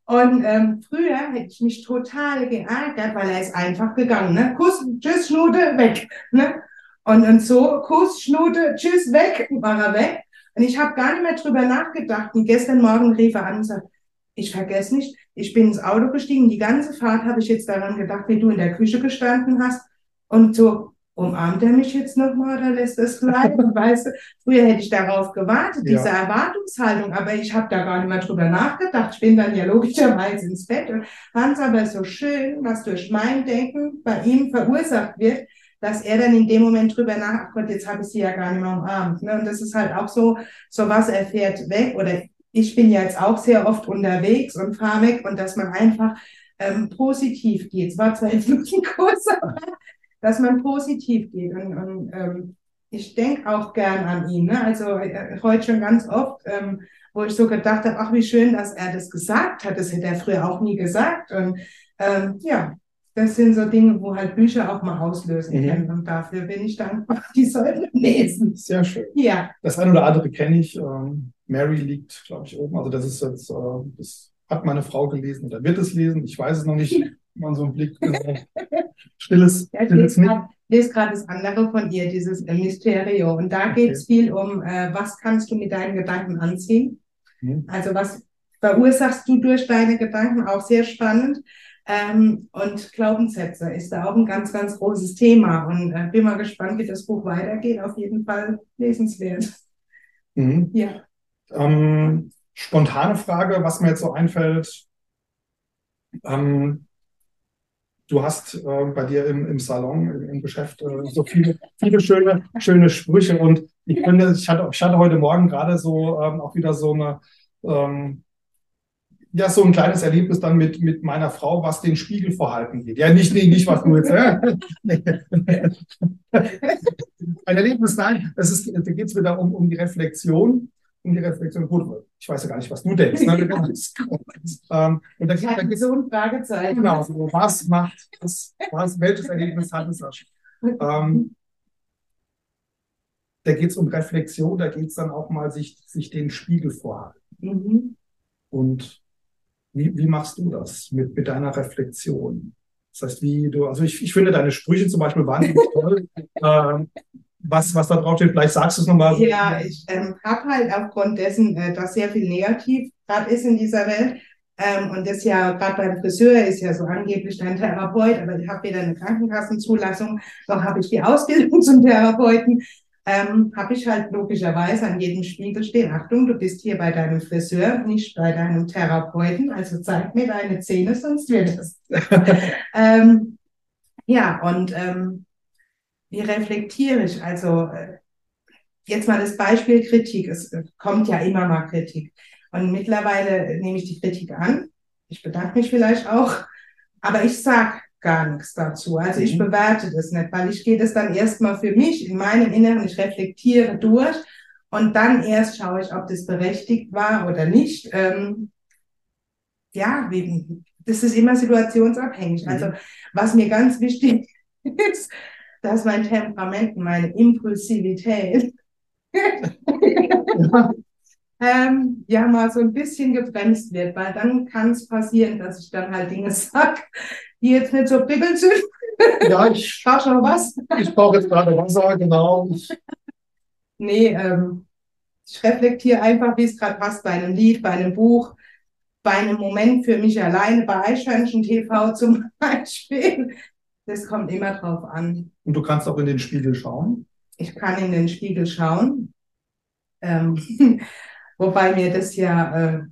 Und ähm, früher hätte ich mich total geärgert, weil er ist einfach gegangen. Ne? Kuss, tschüss, Schnute, weg. Ne? Und, und so, Kuss, Schnute, tschüss, weg, war er weg. Und ich habe gar nicht mehr drüber nachgedacht. Und gestern Morgen rief er an und sagte, ich vergesse nicht, ich bin ins Auto gestiegen, die ganze Fahrt habe ich jetzt daran gedacht, wie du in der Küche gestanden hast. Und so, umarmt er mich jetzt nochmal oder lässt es bleiben? weißt du, früher hätte ich darauf gewartet, diese ja. Erwartungshaltung, aber ich habe da gar nicht mehr drüber nachgedacht. Ich bin dann ja logischerweise ins Bett und fand es aber so schön, was durch mein Denken bei ihm verursacht wird, dass er dann in dem Moment drüber nach, ach Gott, jetzt habe ich sie ja gar nicht mehr umarmt. Ne? Und das ist halt auch so, so was er fährt weg oder ich bin ja jetzt auch sehr oft unterwegs und fahre weg und dass man einfach ähm, positiv geht. Es war zwar jetzt nur ein kurzer, dass man positiv geht. Und, und ähm, ich denke auch gern an ihn. Ne? Also äh, heute schon ganz oft, ähm, wo ich so gedacht habe, ach wie schön, dass er das gesagt hat. Das hätte er früher auch nie gesagt. Und ähm, ja, das sind so Dinge, wo halt Bücher auch mal auslösen mhm. können. Und dafür bin ich dankbar. Die sollten lesen. Sehr schön. Ja. Das eine oder andere kenne ich. Ähm, Mary liegt, glaube ich, oben. Also das ist jetzt, äh, das hat meine Frau gelesen oder wird es lesen. Ich weiß es noch nicht. Man so einen Blick. Äh, stilles, ja, stilles nicht. Ich lese gerade das andere von ihr, dieses äh, Mysterio. Und da geht es viel um, äh, was kannst du mit deinen Gedanken anziehen? Mhm. Also was verursachst du durch deine Gedanken? Auch sehr spannend. Ähm, und Glaubenssätze ist da auch ein ganz, ganz großes Thema. Und äh, bin mal gespannt, wie das Buch weitergeht. Auf jeden Fall lesenswert. Mhm. Ja. Ähm, spontane Frage, was mir jetzt so einfällt. Ähm, du hast äh, bei dir im, im Salon, im, im Geschäft, äh, so viele, viele schöne, schöne Sprüche. Und ich finde, ich hatte, ich hatte heute Morgen gerade so ähm, auch wieder so eine, ähm, ja, so ein kleines Erlebnis dann mit, mit meiner Frau, was den Spiegelverhalten geht. Ja, nicht, nicht, nicht was du jetzt. Äh, ein Erlebnis, nein, es ist, da geht es wieder um, um die Reflexion um die Reflexion. Gut, ich weiß ja gar nicht, was du denkst. Ne? ähm, und da, da gibt so ein Fragezeichen. Genau, so, was macht das, was, welches Ergebnis hat es ähm, Da geht es um Reflexion, da geht es dann auch mal, sich, sich den Spiegel vorhalten. Mhm. Und wie, wie machst du das mit, mit deiner Reflexion? Das heißt, wie du, also ich, ich finde deine Sprüche zum Beispiel wahnsinnig toll. ähm, was, was da drauf steht. Vielleicht sagst du es nochmal. Ja, ich ähm, habe halt aufgrund dessen, äh, dass sehr viel negativ gerade ist in dieser Welt. Ähm, und das ja gerade beim Friseur ist ja so angeblich dein Therapeut, aber ich habe weder eine Krankenkassenzulassung noch habe ich die Ausbildung zum Therapeuten. Ähm, habe ich halt logischerweise an jedem Spiegel stehen, Achtung, du bist hier bei deinem Friseur, nicht bei deinem Therapeuten, also zeig mir deine Zähne, sonst wird es. ähm, ja, und ähm, wie reflektiere ich? Also äh, jetzt mal das Beispiel Kritik. Es äh, kommt ja immer mal Kritik. Und mittlerweile nehme ich die Kritik an. Ich bedanke mich vielleicht auch. Aber ich sag gar nichts dazu. Also ich mhm. bewerte das nicht, weil ich gehe das dann erstmal für mich in meinem Inneren, ich reflektiere durch und dann erst schaue ich, ob das berechtigt war oder nicht. Ähm, ja, das ist immer situationsabhängig. Also mhm. was mir ganz wichtig ist, dass mein Temperament, meine Impulsivität ähm, ja mal so ein bisschen gebremst wird, weil dann kann es passieren, dass ich dann halt Dinge sage, die jetzt nicht so prickelnd sind. Ja, ich brauche schon was. Ich brauche jetzt gerade Wasser, genau. Nee, ähm, ich reflektiere einfach, wie es gerade passt bei einem Lied, bei einem Buch, bei einem Moment für mich alleine, bei Eichhörnchen TV zum Beispiel. Das kommt immer drauf an. Und du kannst auch in den Spiegel schauen? Ich kann in den Spiegel schauen. Ähm, wobei mir das ja, äh,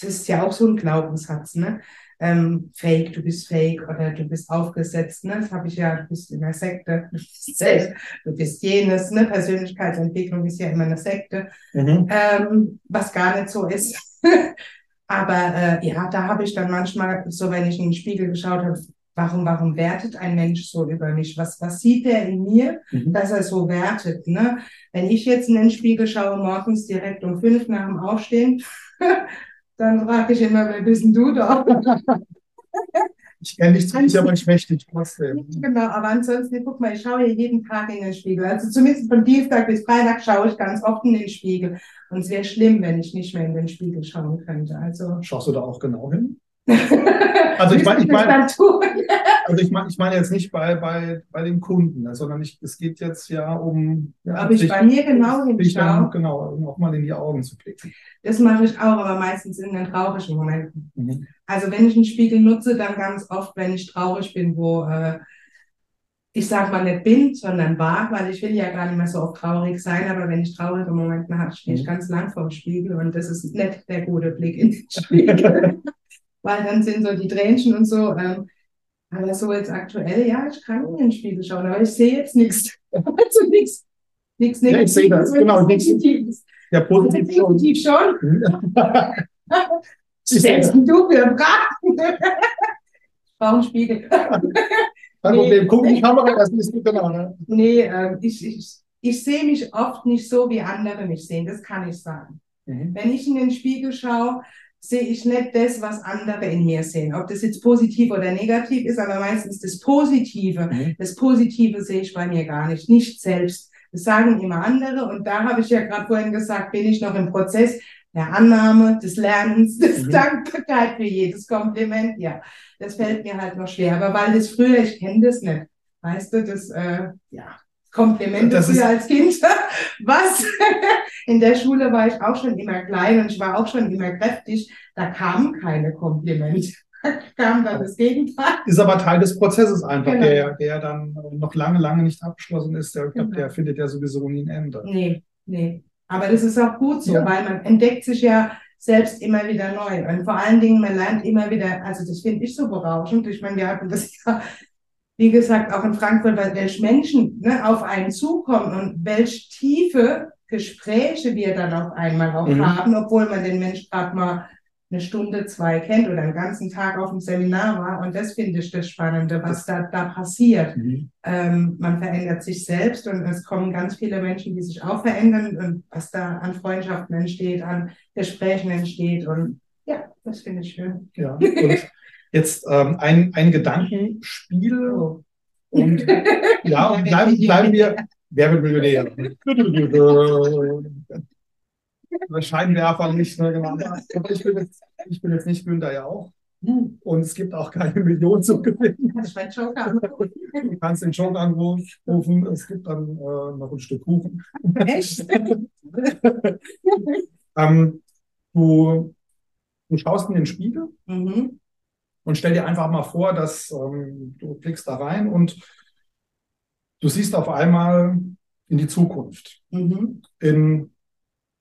das ist ja auch so ein Glaubenssatz, ne? Ähm, fake, du bist fake oder du bist aufgesetzt, ne? Das habe ich ja, du bist in der Sekte, du bist, du bist jenes, ne? Persönlichkeitsentwicklung ist ja immer eine Sekte, mhm. ähm, was gar nicht so ist. Aber äh, ja, da habe ich dann manchmal, so wenn ich in den Spiegel geschaut habe, warum, warum wertet ein Mensch so über mich? Was, was sieht er in mir, mhm. dass er so wertet? Ne? Wenn ich jetzt in den Spiegel schaue, morgens direkt um fünf nach dem Aufstehen, dann frage ich immer, wer bist denn du da? Ich kenne dich zwar nicht, aber ich möchte dich trotzdem. Genau, aber ansonsten, guck mal, ich schaue hier jeden Tag in den Spiegel. Also zumindest von Dienstag bis Freitag schaue ich ganz oft in den Spiegel. Und es wäre schlimm, wenn ich nicht mehr in den Spiegel schauen könnte. Also Schaust du da auch genau hin? Also ich meine, ich meine, also ich meine, ich meine jetzt nicht bei, bei, bei den Kunden, ne, sondern ich, es geht jetzt ja um. Ja, Ob ich bei mir genau hinschaue. Genau, um auch mal in die Augen zu blicken. Das mache ich auch, aber meistens in den traurigen Momenten. Mhm. Also wenn ich einen Spiegel nutze, dann ganz oft, wenn ich traurig bin, wo äh, ich sag mal nicht bin, sondern war, weil ich will ja gar nicht mehr so oft traurig sein, aber wenn ich traurige Momente habe, stehe ich mhm. ganz lang vor dem Spiegel und das ist nicht der gute Blick in den Spiegel. weil dann sind so die Tränchen und so. Ähm, aber so jetzt aktuell, ja, ich kann in den Spiegel schauen, aber ich sehe jetzt nichts. Also nichts. Nichts Negatives. Ja, ich sehe das, genau, nichts Positives. Ja, positiv schon. Positiv schon. Stellst du für Braten? Ich brauche einen Spiegel. Kein nee. Problem, guck in die Kamera, das ist nicht genau. Ne? Nee, äh, ich, ich, ich sehe mich oft nicht so, wie andere mich sehen, das kann ich sagen. Mhm. Wenn ich in den Spiegel schaue, sehe ich nicht das, was andere in mir sehen. Ob das jetzt positiv oder negativ ist, aber meistens das Positive. Mhm. Das Positive sehe ich bei mir gar nicht, nicht selbst. Das sagen immer andere. Und da habe ich ja gerade vorhin gesagt, bin ich noch im Prozess der Annahme, des Lernens, des mhm. Dankbarkeit für jedes Kompliment. Ja, das fällt mir halt noch schwer. Aber weil das früher, ich kenne das nicht. Weißt du, das, äh, ja, Komplimente das früher als Kind. Was? In der Schule war ich auch schon immer klein und ich war auch schon immer kräftig. Da kamen keine Komplimente. Da kam dann das Gegenteil. Ist aber Teil des Prozesses einfach, genau. der, der dann noch lange, lange nicht abgeschlossen ist. Der, genau. der findet ja sowieso nie ein Ende. Nee, nee. Aber das ist auch gut so, ja. weil man entdeckt sich ja selbst immer wieder neu. Und vor allen Dingen, man lernt immer wieder, also das finde ich so berauschend. Ich meine, wir hatten das ja wie gesagt, auch in Frankfurt, weil welche Menschen ne, auf einen zukommen und welche tiefe Gespräche wir dann auf einmal auch mhm. haben, obwohl man den Mensch gerade mal eine Stunde, zwei kennt oder einen ganzen Tag auf dem Seminar war. Und das finde ich das Spannende, was da, da passiert. Mhm. Ähm, man verändert sich selbst und es kommen ganz viele Menschen, die sich auch verändern und was da an Freundschaften entsteht, an Gesprächen entsteht. Und ja, das finde ich schön. Ja, und jetzt ähm, ein, ein Gedankenspiel. Und ja, bleiben, bleiben wir. Wer wird Millionär? Scheinwerfer nicht, ne, genau. Ich bin, jetzt, ich bin jetzt nicht Günther ja auch. Und es gibt auch keine Million zu gewinnen. Du kannst den Joker anrufen. Es gibt dann äh, noch ein Stück Kuchen. Echt? ähm, du, du schaust in den Spiegel mhm. Und stell dir einfach mal vor, dass ähm, du klickst da rein und du siehst auf einmal in die Zukunft. Mhm. In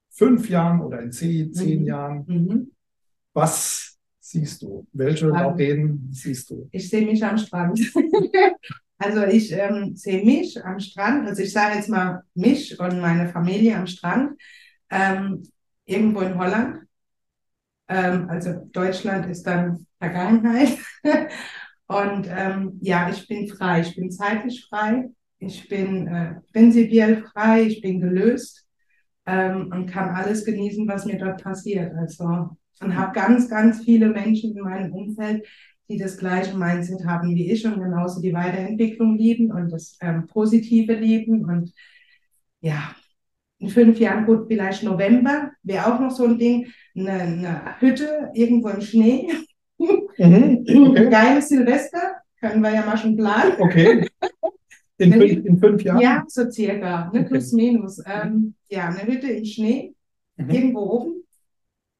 fünf Jahren oder in zehn, zehn mhm. Jahren. Mhm. Was siehst du? Welche Laureen siehst du? Ich sehe mich am Strand. also ich ähm, sehe mich am Strand. Also ich sage jetzt mal mich und meine Familie am Strand. Ähm, irgendwo in Holland. Ähm, also Deutschland ist dann Vergangenheit. Und ähm, ja, ich bin frei. Ich bin zeitlich frei. Ich bin äh, prinzipiell frei. Ich bin gelöst ähm, und kann alles genießen, was mir dort passiert. Also und habe ganz, ganz viele Menschen in meinem Umfeld, die das gleiche Mindset haben wie ich und genauso die Weiterentwicklung lieben und das ähm, Positive lieben. Und ja, in fünf Jahren, gut, vielleicht November, wäre auch noch so ein Ding, eine, eine Hütte irgendwo im Schnee. Mhm. Okay. Geiles Silvester, können wir ja mal schon planen. Okay. In, fünf, in fünf Jahren? Ja, so circa, ne, okay. plus minus. Ähm, ja, eine Hütte im Schnee, mhm. irgendwo oben,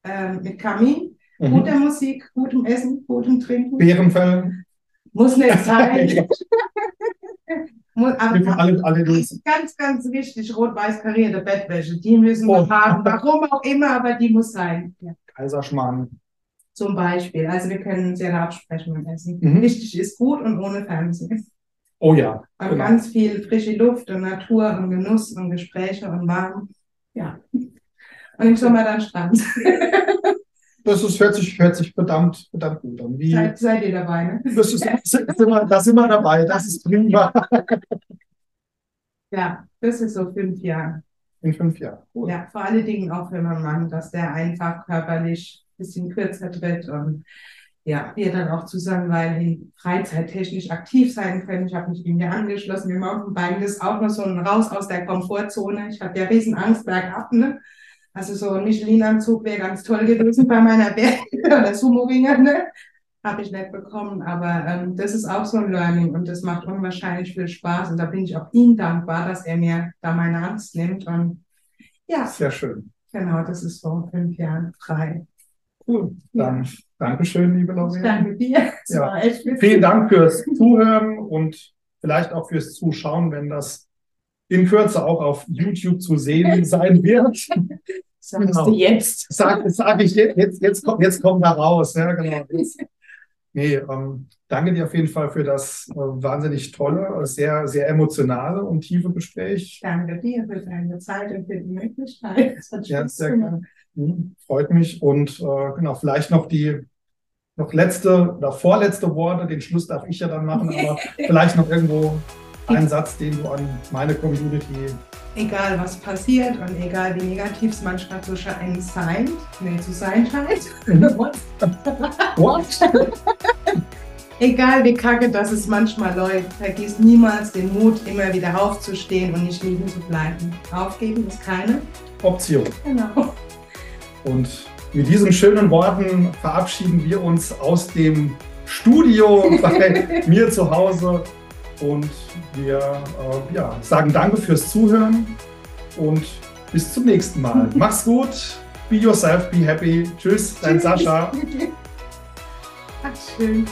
ähm, mit Kamin, mhm. guter Musik, gutem Essen, gutem Trinken. Bärenfällen. Muss nicht sein. Aber alle, alle ganz, ganz wichtig, rot-weiß karierte Bettwäsche. Die müssen wir oh. haben. Warum auch immer, aber die muss sein. Ja. Kaiserschmarrn. Zum Beispiel. Also wir können sehr laut sprechen beim Essen. Mhm. Wichtig ist gut und ohne Fernsehen. Oh ja. Und Genau. ganz viel frische Luft und Natur und Genuss und Gespräche und warm. Ja. Und im Sommer dann Strand. Das ist, hört, sich, hört sich verdammt, verdammt gut an. Wie, Seid, seid ihr dabei, ne? das ist, sind wir, da sind wir dabei. Das ist prima. Ja, das ist so fünf Jahre. In fünf Jahren. Cool. Ja, vor allen Dingen auch für meinen Mann, dass der einfach körperlich ein bisschen kürzer tritt und ja, wir dann auch zusammen weiterhin freizeittechnisch aktiv sein können. Ich habe mich ihm ja angeschlossen. Wir Mountainbiken das ist auch noch so ein Raus aus der Komfortzone. Ich habe ja riesen Angst bergab, ne? Also so ein Michelin-Anzug wäre ganz toll gewesen bei meiner Berg oder Sumo-Ringer, ne? Habe ich nicht bekommen, aber ähm, das ist auch so ein Learning und das macht unwahrscheinlich viel Spaß und da bin ich auch ihm dankbar, dass er mir da meine Angst nimmt und ja, Sehr schön. genau, das ist vor fünf Jahren frei. Cool. Dann Dankeschön, liebe Ich Laurea. danke dir. Ja. war echt witzig. Vielen Dank fürs Zuhören und vielleicht auch fürs Zuschauen, wenn das in Kürze auch auf YouTube zu sehen sein wird. Sagst Genau. du jetzt? Sag, sag ich jetzt, jetzt, jetzt, kommt, jetzt kommt da raus. Ja, genau. Jetzt, nee, ähm, danke dir auf jeden Fall für das äh, wahnsinnig tolle, sehr, sehr emotionale und tiefe Gespräch. Danke dir für deine Zeit und für die Möglichkeit. Es hat Ja, sehr gerne. Mhm, Freut mich und äh, genau, vielleicht noch die noch letzte oder vorletzte Worte, den Schluss darf ich ja dann machen, aber vielleicht noch irgendwo einen Satz, den du an meine Community Egal was passiert und egal wie negativ es manchmal zu sein scheint, nee, zu sein scheint. What? What? egal wie kacke das es manchmal läuft, vergiss niemals den Mut, immer wieder aufzustehen und nicht liegen zu bleiben. Aufgeben ist keine. Option. Genau. Und mit diesen schönen Worten verabschieden wir uns aus dem Studio bei mir zu Hause und wir äh, ja, sagen Danke fürs Zuhören und bis zum nächsten Mal. Mach's gut, be yourself, be happy. Tschüss, dein Sascha. Ach, schön.